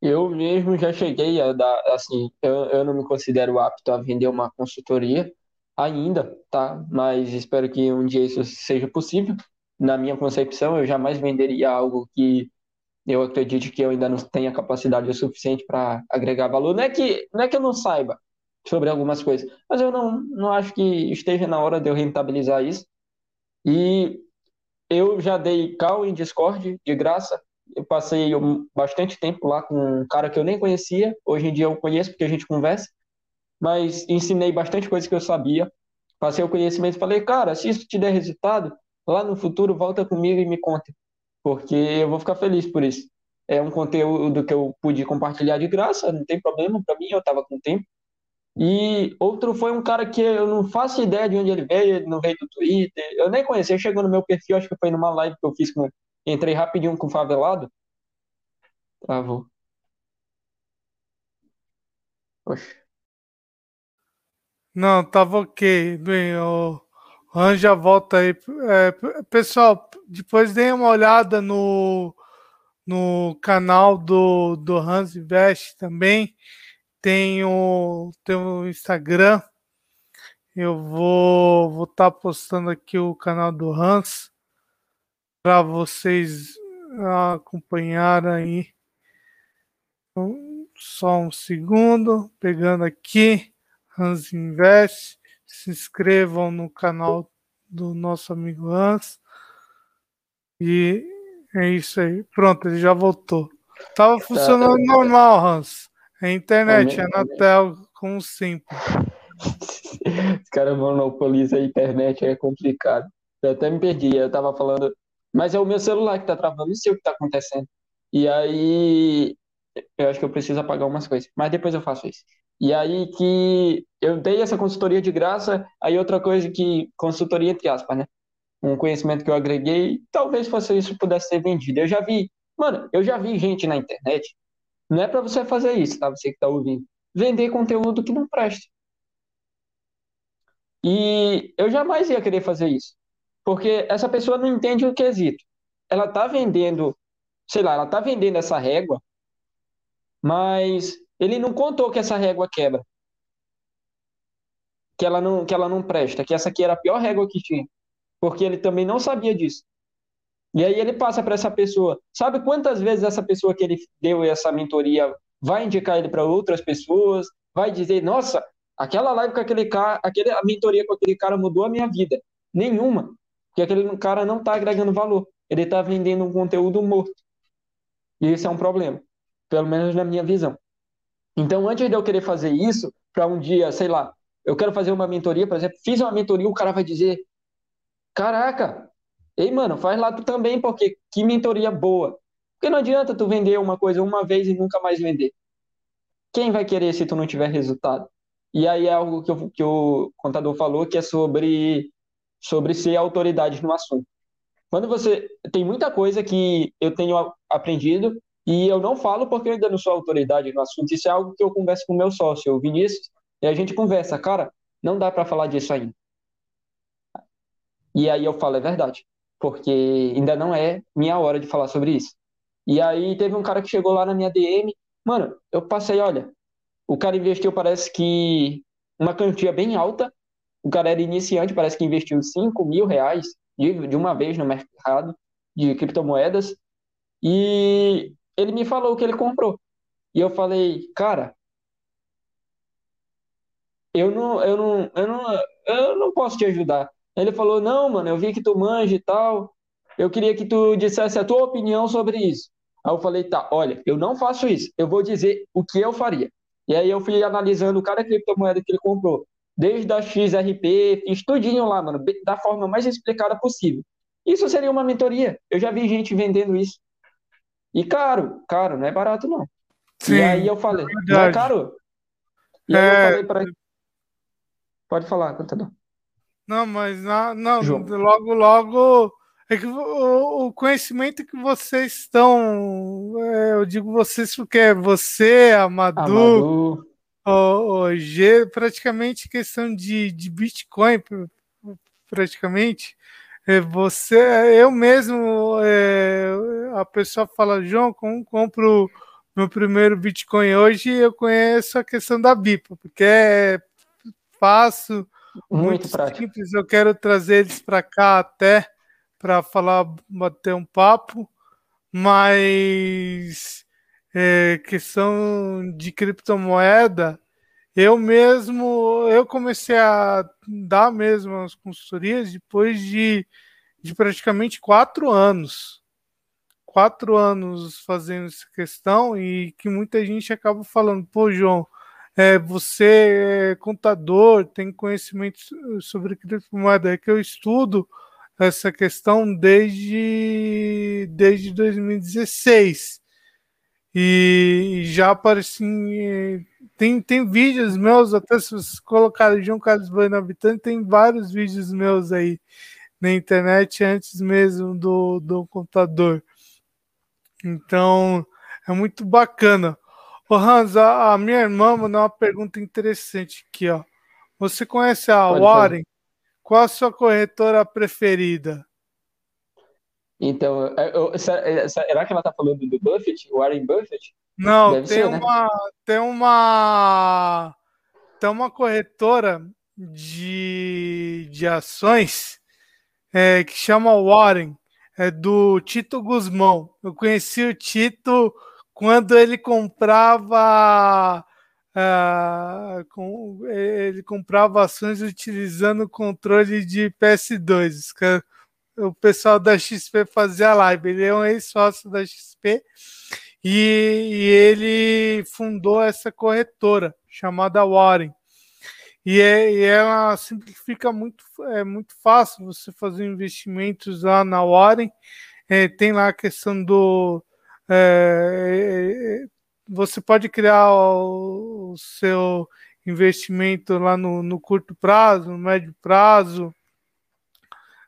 Eu mesmo já cheguei a dar, assim, eu, eu não me considero apto a vender uma consultoria ainda, tá? Mas espero que um dia isso seja possível. Na minha concepção, eu jamais venderia algo que eu acredito que eu ainda não tenha capacidade o suficiente para agregar valor. Não é que, não é que eu não saiba, sobre algumas coisas. Mas eu não, não acho que esteja na hora de eu rentabilizar isso. E eu já dei call em Discord de graça. Eu passei bastante tempo lá com um cara que eu nem conhecia. Hoje em dia eu conheço porque a gente conversa. Mas ensinei bastante coisa que eu sabia. Passei o conhecimento e falei, cara, se isso te der resultado, lá no futuro volta comigo e me conta. porque eu vou ficar feliz por isso. É um conteúdo que eu pude compartilhar de graça, não tem problema para mim, eu estava com tempo. E outro foi um cara que eu não faço ideia de onde ele veio, ele não veio do Twitter, eu nem conheci, chegou no meu perfil, acho que foi numa live que eu fiz com. Entrei rapidinho com o Favelado. Travou. Poxa. Não, tava ok. Bem, o Anja volta aí. É, pessoal, depois deem uma olhada no, no canal do, do Hans Invest também. Tem o, tem o Instagram. Eu vou vou estar tá postando aqui o canal do Hans para vocês acompanharem aí. Então, só um segundo, pegando aqui. Hans Invest. Se inscrevam no canal do nosso amigo Hans. E é isso aí. Pronto, ele já voltou. Tava tá, funcionando tá, normal, Hans. A internet, a Anatel, como sempre. Os caras monopolizam a internet, é complicado. Eu até me perdi, eu tava falando. Mas é o meu celular que tá travando, não sei o que tá acontecendo. E aí, eu acho que eu preciso apagar umas coisas. Mas depois eu faço isso. E aí que eu dei essa consultoria de graça, aí outra coisa que, consultoria entre aspas, né? Um conhecimento que eu agreguei, talvez fosse isso pudesse ser vendido. Eu já vi, mano, eu já vi gente na internet, não é para você fazer isso, tá? Você que tá ouvindo, vender conteúdo que não presta. E eu jamais ia querer fazer isso, porque essa pessoa não entende o quesito. Ela tá vendendo, sei lá, ela tá vendendo essa régua, mas ele não contou que essa régua quebra. Que ela não, que ela não presta, que essa aqui era a pior régua que tinha. Porque ele também não sabia disso. E aí ele passa para essa pessoa. Sabe quantas vezes essa pessoa que ele deu essa mentoria vai indicar ele para outras pessoas, vai dizer, nossa, aquela live com aquele cara, aquele, a mentoria com aquele cara mudou a minha vida. Nenhuma. Porque aquele cara não está agregando valor. Ele está vendendo um conteúdo morto. E isso é um problema. Pelo menos na minha visão. Então, antes de eu querer fazer isso, para um dia, sei lá, eu quero fazer uma mentoria, por exemplo, fiz uma mentoria, o cara vai dizer: Caraca, ei, mano, faz lá tu também, porque que mentoria boa. Porque não adianta tu vender uma coisa uma vez e nunca mais vender. Quem vai querer se tu não tiver resultado? E aí é algo que, eu, que o contador falou, que é sobre, sobre ser autoridade no assunto. Quando você. Tem muita coisa que eu tenho aprendido e eu não falo porque eu ainda não sou autoridade no assunto. Isso é algo que eu converso com o meu sócio, o Vinícius, e a gente conversa, cara, não dá para falar disso ainda. E aí eu falo, é verdade, porque ainda não é minha hora de falar sobre isso. E aí teve um cara que chegou lá na minha DM, mano, eu passei, olha, o cara investiu, parece que uma quantia bem alta, o cara era iniciante, parece que investiu 5 mil reais de, de uma vez no mercado de criptomoedas, e ele me falou que ele comprou. E eu falei, cara, eu não, eu não, eu não, eu não posso te ajudar. Ele falou, não, mano, eu vi que tu manja e tal. Eu queria que tu dissesse a tua opinião sobre isso. Aí eu falei, tá, olha, eu não faço isso. Eu vou dizer o que eu faria. E aí eu fui analisando cada criptomoeda que ele comprou. Desde a XRP, fiz tudinho lá, mano, da forma mais explicada possível. Isso seria uma mentoria. Eu já vi gente vendendo isso. E caro, caro, não é barato não. Sim, e aí eu falei, é não é caro? E aí é... eu falei para Pode falar, contador. Não, mas não, não logo, logo é que o, o, conhecimento que vocês estão, é, eu digo vocês porque é você, Amadu, O, o G, praticamente questão de, de Bitcoin, praticamente. É, você, eu mesmo, é, a pessoa fala, João, como compro meu primeiro Bitcoin hoje? Eu conheço a questão da BIPA, porque é fácil, muito, muito simples. Eu quero trazer eles para cá até para falar, bater um papo, mas é, questão de criptomoeda, eu mesmo, eu comecei a dar mesmo as consultorias depois de, de praticamente quatro anos. Quatro anos fazendo essa questão e que muita gente acaba falando, pô, João, é, você é contador, tem conhecimento sobre criptomoeda, é que eu estudo essa questão desde, desde 2016. E já apareci. Tem, tem vídeos meus, até se vocês colocarem João Carlos Bueno Habitante, tem vários vídeos meus aí na internet antes mesmo do, do computador. Então, é muito bacana. Ô Hans, a, a minha irmã mandou uma pergunta interessante aqui, ó. Você conhece a Pode Warren? Fazer. Qual a sua corretora preferida? Então, eu, será que ela está falando do Buffett, Warren Buffett? Não, Deve tem ser, né? uma, né? tem uma tem uma corretora de, de ações é, que chama Warren, é do Tito Guzmão. Eu conheci o Tito quando ele comprava uh, com, ele comprava ações utilizando o controle de PS2. O pessoal da XP fazia live. Ele é um ex-sócio da XP e, e ele fundou essa corretora chamada Warren. E, é, e ela simplifica muito, é muito fácil você fazer investimentos lá na Warren. É, tem lá a questão do. É, você pode criar o, o, seu investimento lá no, no curto prazo, no médio prazo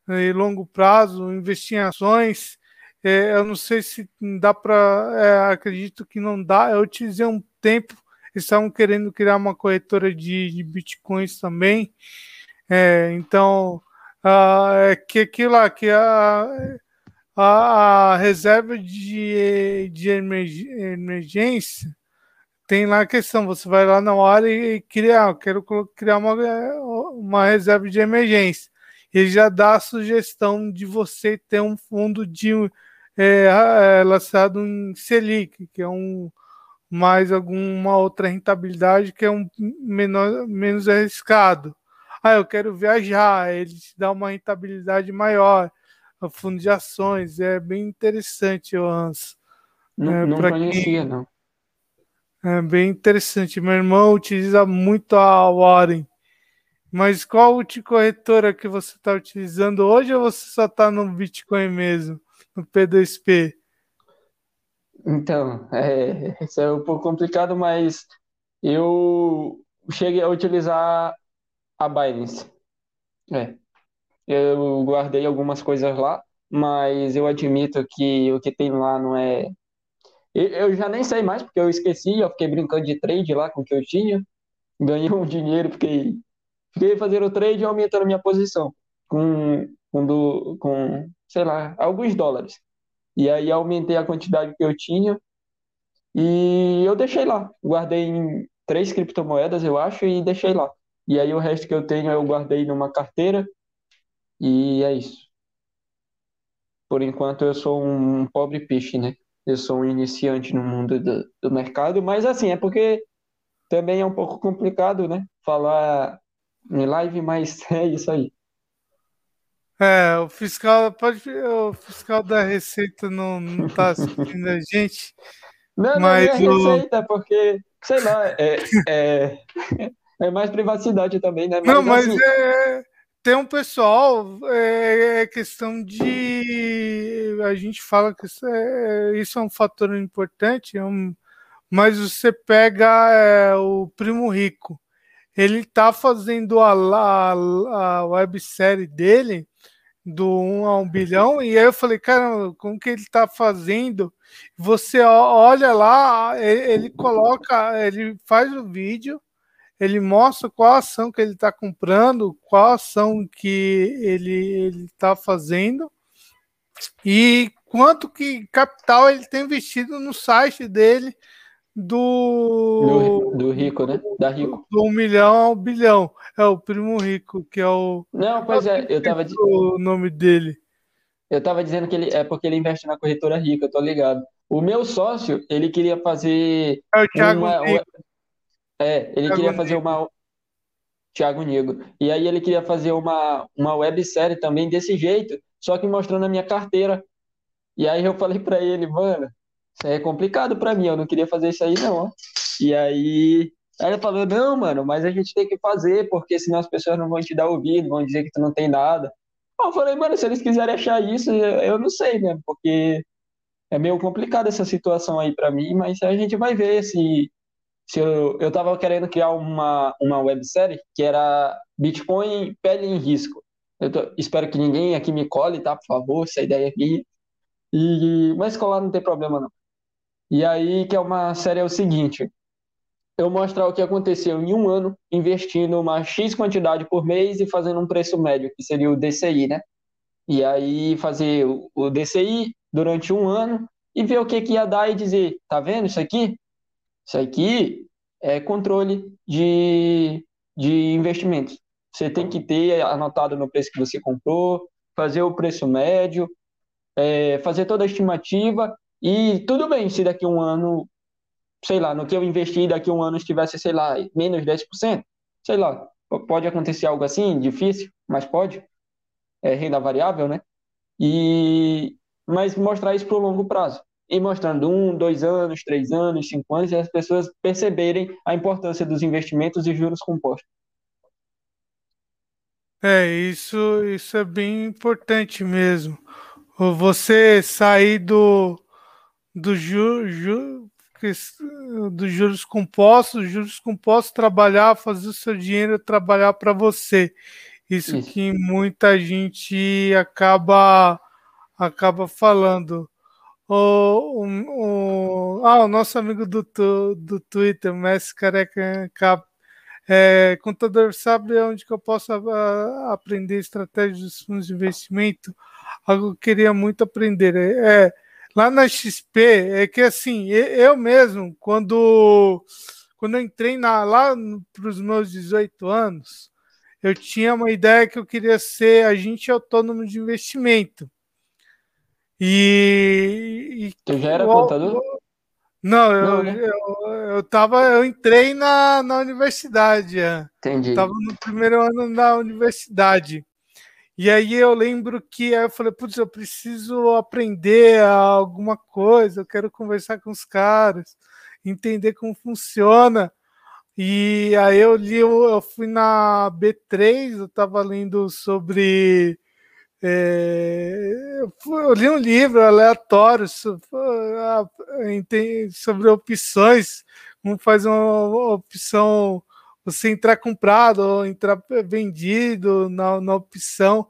e longo prazo, investir em ações. É, eu não sei se dá para. É, acredito que não dá. Eu utilizei um tempo estavam querendo criar uma corretora de, de bitcoins também. É, então, uh, que aquilo lá, que a, a, a reserva de, de emergência tem lá a questão, você vai lá na hora e, e criar, eu quero criar uma, uma reserva de emergência. Ele já dá a sugestão de você ter um fundo de é, é lançado em Selic, que é um, mais alguma outra rentabilidade que é um menor, menos arriscado. Ah, eu quero viajar, ele te dá uma rentabilidade maior. O fundo de ações é bem interessante, Hans. Não, é, não conhecia, quem... não. É bem interessante. Meu irmão utiliza muito a Warren. Mas qual corretora que você está utilizando hoje ou você só está no Bitcoin mesmo, no P2P? Então, é, isso é um pouco complicado, mas eu cheguei a utilizar a Binance. É. Eu guardei algumas coisas lá, mas eu admito que o que tem lá não é. Eu já nem sei mais, porque eu esqueci, eu fiquei brincando de trade lá com o que eu tinha. Ganhei um dinheiro, fiquei, fiquei fazendo trade e aumentando minha posição com, com, do, com, sei lá, alguns dólares. E aí aumentei a quantidade que eu tinha e eu deixei lá. Guardei em três criptomoedas, eu acho, e deixei lá. E aí o resto que eu tenho eu guardei numa carteira e é isso. Por enquanto eu sou um pobre peixe, né? Eu sou um iniciante no mundo do, do mercado, mas assim, é porque também é um pouco complicado, né? Falar em live, mas é isso aí. É, o fiscal pode, o fiscal da Receita não, não tá assistindo a gente. Não, mas não é o... Receita, porque, sei lá, é, é, é, mais privacidade também, né? Mas, não, mas assim... é, tem um pessoal, é, é, questão de. A gente fala que isso é, isso é um fator importante, é um, mas você pega é, o primo rico. Ele tá fazendo a, a, a websérie dele do 1 a 1 bilhão, e aí eu falei, cara, como que ele está fazendo? Você olha lá, ele, coloca, ele faz o vídeo, ele mostra qual ação que ele está comprando, qual ação que ele está fazendo e quanto que capital ele tem investido no site dele do, do, do rico, né? Da rico. Do um milhão ao bilhão. É o primo rico, que é o. Não, pois é, eu tava O nome dele. Eu tava dizendo que ele é porque ele investe na corretora rica, eu tô ligado. O meu sócio, ele queria fazer. É o Thiago uma, uma... É, ele Thiago queria fazer uma. Thiago Negro. E aí ele queria fazer uma, uma websérie também desse jeito, só que mostrando a minha carteira. E aí eu falei para ele, mano, isso aí é complicado para mim, eu não queria fazer isso aí, não. E aí, aí ele falou, não, mano, mas a gente tem que fazer, porque senão as pessoas não vão te dar ouvido, vão dizer que tu não tem nada. Eu falei, mano, se eles quiserem achar isso, eu não sei, né? Porque é meio complicado essa situação aí para mim, mas a gente vai ver se, se eu, eu tava querendo criar uma, uma websérie que era Bitcoin pele em risco. Eu tô, espero que ninguém aqui me cole, tá? Por favor, essa ideia aqui. E, mas colar não tem problema, não. E aí, que é uma série é o seguinte: eu mostrar o que aconteceu em um ano, investindo uma X quantidade por mês e fazendo um preço médio, que seria o DCI, né? E aí fazer o DCI durante um ano e ver o que, que ia dar e dizer, tá vendo isso aqui? Isso aqui é controle de, de investimentos. Você tem que ter anotado no preço que você comprou, fazer o preço médio, é, fazer toda a estimativa e tudo bem se daqui a um ano sei lá, no que eu investi daqui a um ano estivesse, sei lá, menos 10%, sei lá, pode acontecer algo assim, difícil, mas pode, é renda variável, né? E, mas mostrar isso para o longo prazo. E mostrando um, dois anos, três anos, cinco anos, e as pessoas perceberem a importância dos investimentos e juros compostos. É, isso, isso é bem importante mesmo. Você sair do, do ju, ju, dos juros compostos, juros compostos trabalhar, fazer o seu dinheiro trabalhar para você. Isso, Isso, que muita gente acaba acaba falando. O, o, o, ah, o nosso amigo do, do Twitter, Messi Careca Cap, é, contador, sabe onde que eu posso a, a, aprender estratégias dos fundos de investimento? Algo que eu queria muito aprender. É, Lá na XP, é que assim, eu mesmo, quando, quando eu entrei na, lá para os meus 18 anos, eu tinha uma ideia que eu queria ser agente autônomo de investimento. E. e tu já era eu, contador? Não, eu, não né? eu, eu, tava, eu entrei na, na universidade. É. Entendi. Estava no primeiro ano da universidade. E aí eu lembro que eu falei, putz, eu preciso aprender alguma coisa, eu quero conversar com os caras, entender como funciona. E aí eu li, eu fui na B3, eu estava lendo sobre. É, eu li um livro aleatório sobre, sobre opções, como faz uma opção você entrar comprado ou entrar vendido na, na opção.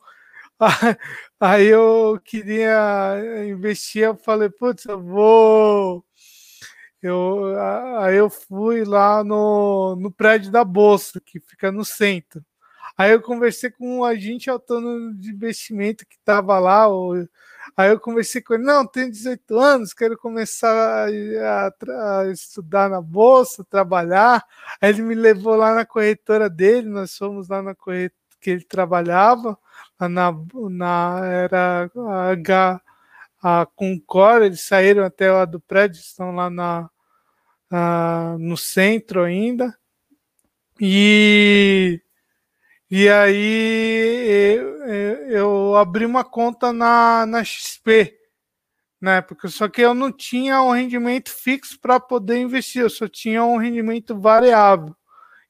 Aí eu queria investir, eu falei, putz, eu vou. Eu, aí eu fui lá no, no prédio da Bolsa, que fica no centro. Aí eu conversei com um agente autônomo de investimento que estava lá, Aí eu conversei com ele, não, tenho 18 anos, quero começar a, a, a, estudar na bolsa, trabalhar. Aí ele me levou lá na corretora dele, nós fomos lá na corretora que ele trabalhava, na, na era a H a eles saíram até lá do prédio, estão lá na, no centro ainda. E e aí eu, abri uma conta na, na XP, né? Porque só que eu não tinha um rendimento fixo para poder investir, eu só tinha um rendimento variável,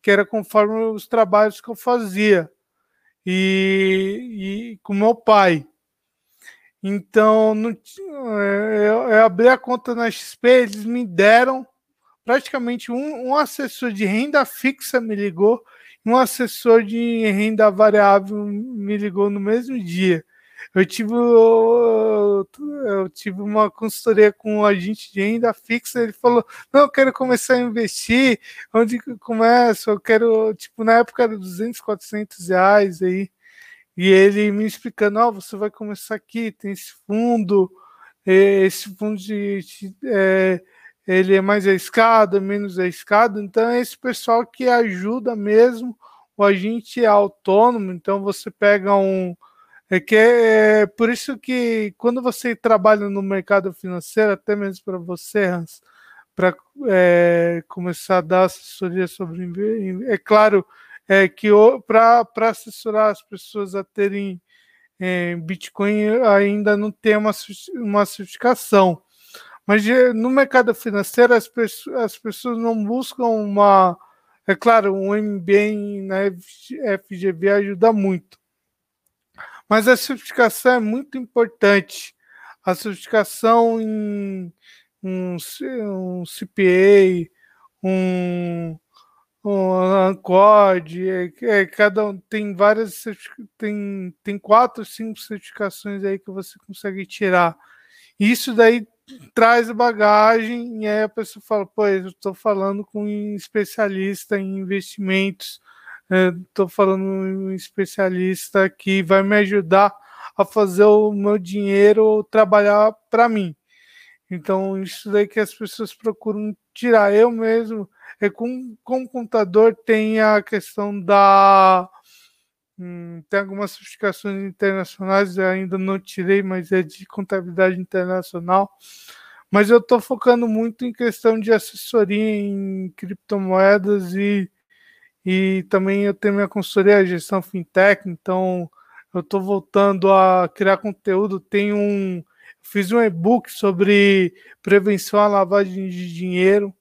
que era conforme os trabalhos que eu fazia. E, e com meu pai. Então, não, eu, eu abri a conta na XP, eles me deram praticamente um, um assessor de renda fixa me ligou um assessor de renda variável me ligou no mesmo dia. Eu tive, eu tive uma consultoria com um agente de renda fixa. Ele falou: Não, eu quero começar a investir. Onde que eu começo? Eu quero, tipo, na época era 200, 400 reais aí. E ele me explicando: Ó, oh, você vai começar aqui, tem esse fundo, esse fundo de. de é, ele é mais arriscado, é menos arriscado. Então, é esse pessoal que ajuda mesmo. O agente é autônomo, então você pega um. É que é, é por isso que quando você trabalha no mercado financeiro, até mesmo para você, Hans, para é, começar a dar assessoria sobre. É claro é, que para assessorar as pessoas a terem é, Bitcoin ainda não tem uma, uma certificação. Mas no mercado financeiro, as, pessoas, as pessoas não buscam uma. É claro, um MBA na FGV ajuda muito. Mas a certificação é muito importante. A certificação em um, um CPA, um, um Ancord, é, é, cada um tem várias tem, tem quatro, cinco certificações aí que você consegue tirar. Isso daí traz bagagem e aí a pessoa fala, pô, eu estou falando com um especialista em investimentos, estou falando com um especialista que vai me ajudar a fazer o meu dinheiro trabalhar para mim. Então, isso daí que as pessoas procuram tirar. Eu mesmo, é com, como computador, tem a questão da. Hum, tem algumas certificações internacionais, ainda não tirei, mas é de contabilidade internacional. Mas eu estou focando muito em questão de assessoria em criptomoedas e, e também eu tenho minha consultoria gestão fintech, então eu estou voltando a criar conteúdo. Tem um Fiz um e-book sobre prevenção à lavagem de dinheiro.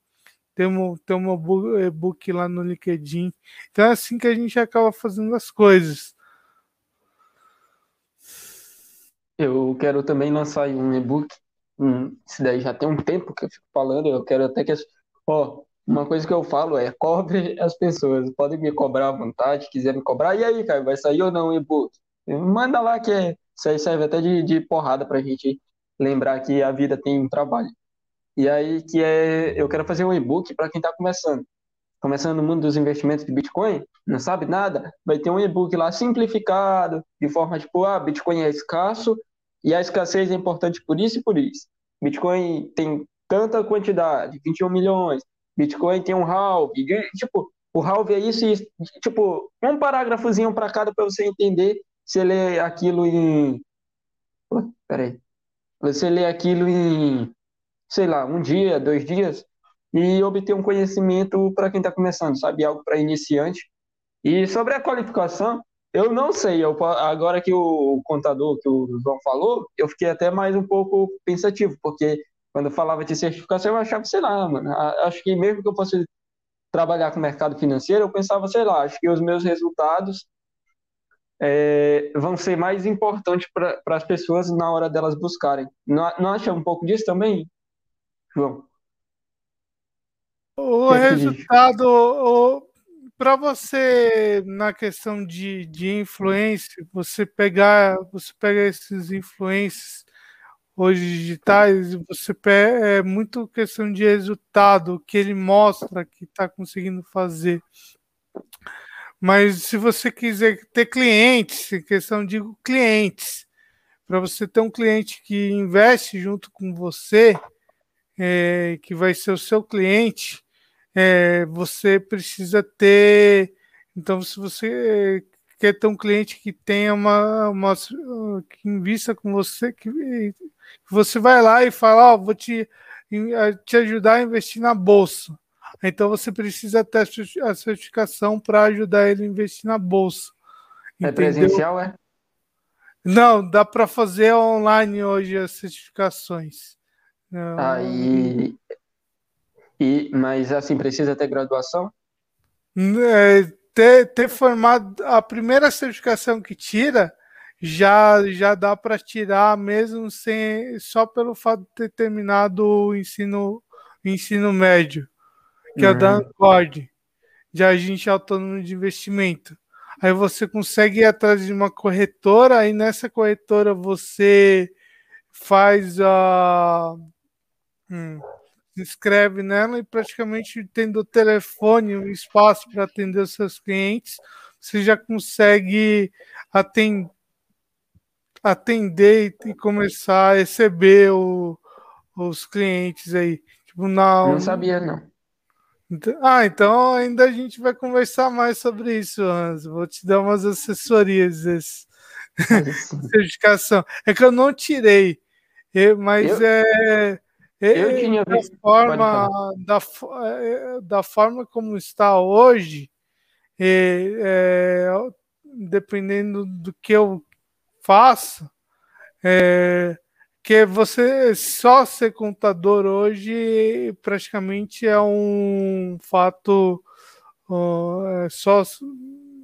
Tem um, um e-book lá no LinkedIn. Então é assim que a gente acaba fazendo as coisas. Eu quero também lançar um e-book. Hum, isso daí já tem um tempo que eu fico falando. Eu quero até que. As... Ó, uma coisa que eu falo é cobre as pessoas. Podem me cobrar à vontade, quiser me cobrar. E aí, cara, vai sair ou não o e-book? Manda lá que é... isso aí serve até de, de porrada pra gente lembrar que a vida tem trabalho. E aí que é, eu quero fazer um e-book para quem está começando. Começando no mundo dos investimentos de Bitcoin, não sabe nada, vai ter um e-book lá simplificado, de forma tipo, ah, Bitcoin é escasso e a escassez é importante por isso e por isso. Bitcoin tem tanta quantidade, 21 milhões. Bitcoin tem um halve, tipo, o halve é isso e tipo, um parágrafozinho para cada para você entender se ele é aquilo em Peraí. Você lê aquilo em, sei lá, um dia, dois dias, e obter um conhecimento para quem está começando, sabe? Algo para iniciante. E sobre a qualificação, eu não sei. Eu, agora que o contador, que o João falou, eu fiquei até mais um pouco pensativo, porque quando eu falava de certificação, eu achava, sei lá, mano, acho que mesmo que eu fosse trabalhar com mercado financeiro, eu pensava, sei lá, acho que os meus resultados é, vão ser mais importantes para as pessoas na hora delas buscarem. Não, não acha um pouco disso também, João? O é resultado, para você, na questão de, de influência, você pegar, você pega esses influências hoje digitais, você pega, é muito questão de resultado que ele mostra que está conseguindo fazer. Mas se você quiser ter clientes, questão de clientes, para você ter um cliente que investe junto com você, é, que vai ser o seu cliente, é, você precisa ter. Então, se você quer ter um cliente que tenha uma, uma que invista com você, que, que você vai lá e fala, ó, oh, vou te, te ajudar a investir na bolsa. Então você precisa ter a certificação para ajudar ele a investir na bolsa. É presencial, é? Não, dá para fazer online hoje as certificações. Aí, ah, e, mas assim, precisa ter graduação? É, ter, ter formado a primeira certificação que tira já já dá para tirar mesmo sem só pelo fato de ter terminado o ensino ensino médio que uhum. é o da Ancord, de agente autônomo de investimento. Aí você consegue ir atrás de uma corretora, aí nessa corretora você faz a. Hum, se inscreve nela e praticamente tendo o telefone, o espaço para atender os seus clientes, você já consegue atender, atender e começar a receber o, os clientes aí. Tipo, na, não sabia, não. Ah, então ainda a gente vai conversar mais sobre isso, Hans. Vou te dar umas assessorias desse. certificação. É que eu não tirei, mas eu, é eu tinha da forma da, é, da forma como está hoje, é, é, dependendo do que eu faço, é, que você só ser contador hoje praticamente é um fato uh, é só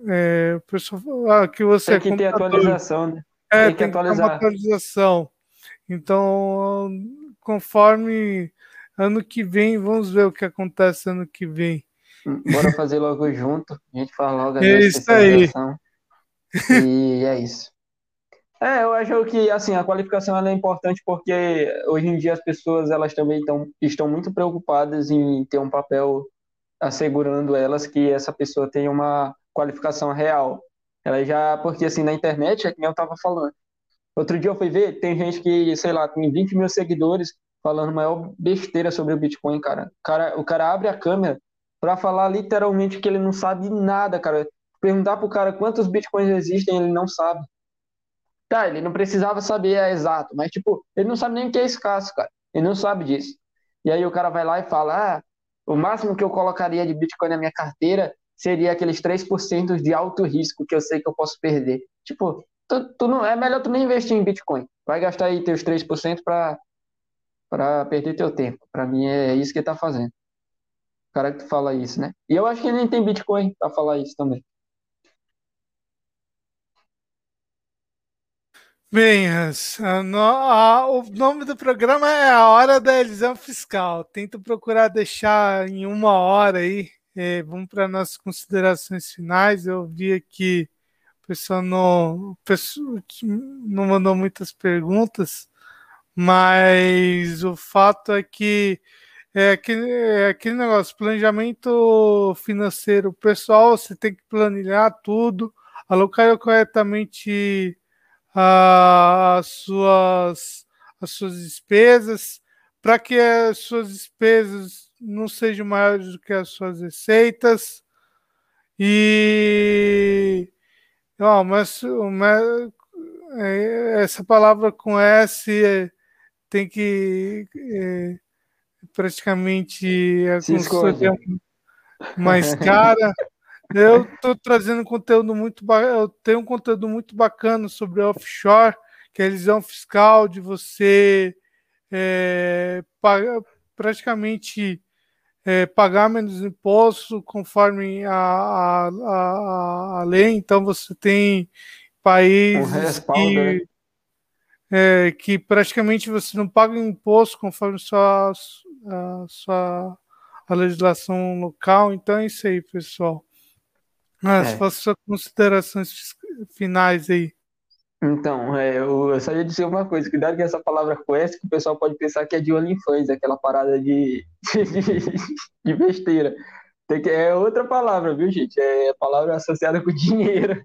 é, pessoa, ah, que você tem que é ter atualização, né? É, tem que tem atualizar. uma atualização. Então, conforme ano que vem, vamos ver o que acontece ano que vem. Bora fazer logo junto. A gente fala logo é isso aí. E é isso. É, eu acho que assim a qualificação é importante porque hoje em dia as pessoas elas também tão, estão muito preocupadas em ter um papel assegurando elas que essa pessoa tenha uma qualificação real. Ela já, porque assim na internet é que eu estava falando. Outro dia eu fui ver, tem gente que, sei lá, tem 20 mil seguidores falando maior besteira sobre o Bitcoin, cara. O cara, o cara abre a câmera para falar literalmente que ele não sabe nada, cara. Perguntar pro cara quantos Bitcoins existem, ele não sabe. Tá, ele não precisava saber é exato, mas tipo, ele não sabe nem o que é escasso, cara. Ele não sabe disso. E aí o cara vai lá e fala: ah, o máximo que eu colocaria de Bitcoin na minha carteira seria aqueles 3% de alto risco que eu sei que eu posso perder. Tipo, tu, tu não, é melhor tu nem investir em Bitcoin. Vai gastar aí teus 3% para perder teu tempo. Para mim é isso que ele tá fazendo. O cara que fala isso, né? E eu acho que nem tem Bitcoin para falar isso também. Bem, o nome do programa é A Hora da Elisão Fiscal. Tento procurar deixar em uma hora aí. É, vamos para nossas considerações finais. Eu vi aqui pessoal não, o pessoal não mandou muitas perguntas, mas o fato é que é aquele, é aquele negócio, planejamento financeiro pessoal, você tem que planilhar tudo, alocar corretamente as suas, as suas despesas, para que as suas despesas não sejam maiores do que as suas receitas. E ó, mas, mas é, essa palavra com S é, tem que é, praticamente consultoria mais cara. Eu estou trazendo conteúdo muito eu tenho um conteúdo muito bacana sobre offshore, que é a elisão fiscal de você é, pagar, praticamente é, pagar menos imposto conforme a, a, a, a, lei. Então você tem países um que, né? é, que praticamente você não paga imposto conforme sua, a sua a legislação local. Então é isso aí, pessoal. Mas é. faça suas considerações finais aí. Então, é, eu, eu, só ia dizer uma coisa, cuidado com essa palavra quest, que o pessoal pode pensar que é de OnlyFans, aquela parada de, de, besteira. Tem que, é outra palavra, viu, gente? É palavra associada com dinheiro.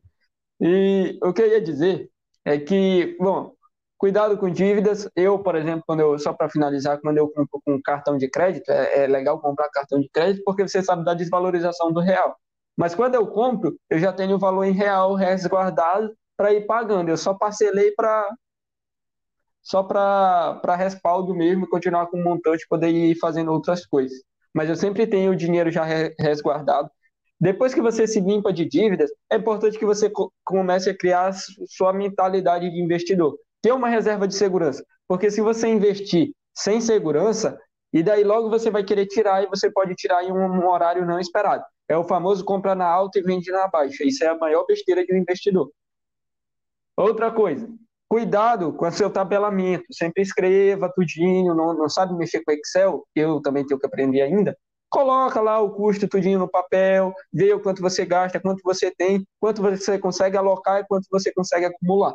E o que eu ia dizer é que, bom, cuidado com dívidas. Eu, por exemplo, quando eu, só para finalizar, quando eu compro com cartão de crédito, é, é legal comprar cartão de crédito porque você sabe da desvalorização do real. Mas quando eu compro, eu já tenho o valor em real resguardado para ir pagando. Eu só parcelei para só para respaldo mesmo, continuar com o montante, poder ir fazendo outras coisas. Mas eu sempre tenho o dinheiro já resguardado. Depois que você se limpa de dívidas, é importante que você comece a criar sua mentalidade de investidor. Ter uma reserva de segurança. Porque se você investir sem segurança, e daí logo você vai querer tirar, e você pode tirar em um horário não esperado. É o famoso comprar na alta e vende na baixa. Isso é a maior besteira de um investidor. Outra coisa, cuidado com o seu tabelamento. Sempre escreva tudinho, não, não sabe mexer com Excel, eu também tenho que aprender ainda. Coloca lá o custo tudinho no papel, vê o quanto você gasta, quanto você tem, quanto você consegue alocar e quanto você consegue acumular.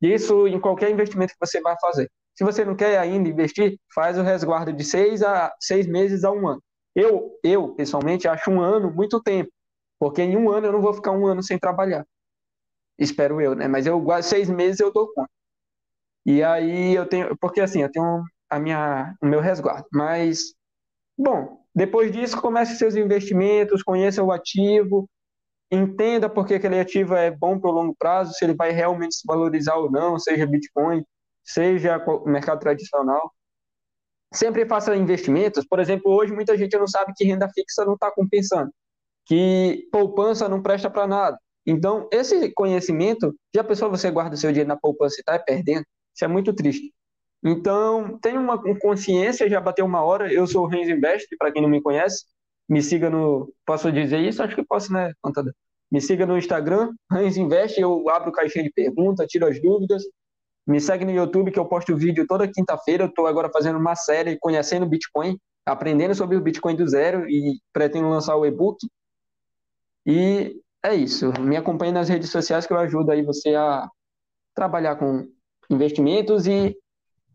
Isso em qualquer investimento que você vai fazer. Se você não quer ainda investir, faz o resguardo de seis a seis meses a um ano. Eu, eu, pessoalmente, acho um ano muito tempo, porque em um ano eu não vou ficar um ano sem trabalhar. Espero eu, né? Mas eu seis meses eu dou conta. E aí eu tenho, porque assim, eu tenho a minha, o meu resguardo. Mas, bom, depois disso, comece seus investimentos, conheça o ativo, entenda por que aquele ativo é bom para o longo prazo, se ele vai realmente se valorizar ou não, seja Bitcoin, seja mercado tradicional sempre faça investimentos. Por exemplo, hoje muita gente não sabe que renda fixa não está compensando, que poupança não presta para nada. Então, esse conhecimento, já pensou você guarda o seu dinheiro na poupança e está perdendo? Isso é muito triste. Então, tenha uma consciência, já bateu uma hora. Eu sou o Renzo Invest, para quem não me conhece, me siga no. Posso dizer isso? Acho que posso, né, contador? Me siga no Instagram, Hans Invest, eu abro caixinha de perguntas, tiro as dúvidas. Me segue no YouTube, que eu posto vídeo toda quinta-feira. Eu estou agora fazendo uma série conhecendo Bitcoin, aprendendo sobre o Bitcoin do zero e pretendo lançar o e-book. E é isso. Me acompanhe nas redes sociais que eu ajudo aí você a trabalhar com investimentos e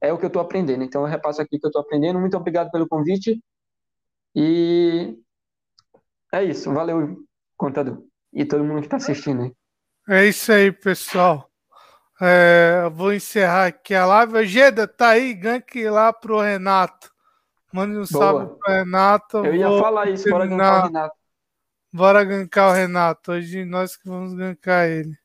é o que eu estou aprendendo. Então eu repasso aqui que eu estou aprendendo. Muito obrigado pelo convite. E é isso. Valeu, contador. E todo mundo que está assistindo. É isso aí, pessoal. É, vou encerrar aqui a live. Geda, tá aí, gank lá pro Renato. Mande um Boa. salve pro Renato. Eu ia falar isso, bora gankar o Renato. Bora gankar o Renato. Hoje nós que vamos gankar ele.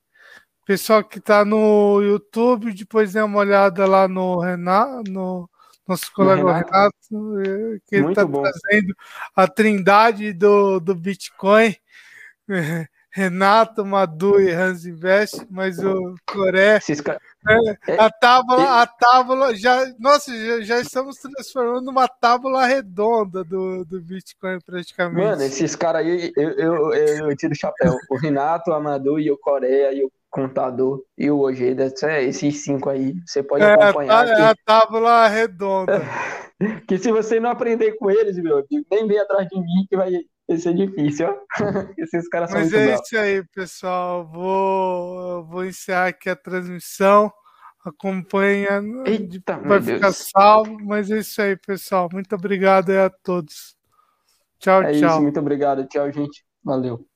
Pessoal que tá no YouTube, depois dê uma olhada lá no Renato, no nosso colega no Renato. Renato, eh, que ele está trazendo a trindade do, do Bitcoin. Renato, Madu e Hans Invest, mas o Coré. É, a tábua, a tábua já. Nossa, já, já, estamos transformando numa tábua redonda do, do Bitcoin, praticamente. Mano, esses caras aí, eu, eu, eu, eu, tiro o chapéu. O Renato, a Madu e o Coreia e o Contador e o Ojeda, esses cinco aí, você pode é, acompanhar. É a tábua redonda. que se você não aprender com eles, meu amigo, nem vem atrás de mim que vai vai ser difícil, ó. Esses caras Mas são é isso aí, pessoal. Vou, vou encerrar aqui a transmissão. Acompanha. Eita, vai ficar Deus. salvo. Mas é isso aí, pessoal. Muito obrigado a todos. Tchau, é tchau. Isso, muito obrigado. Tchau, gente. Valeu.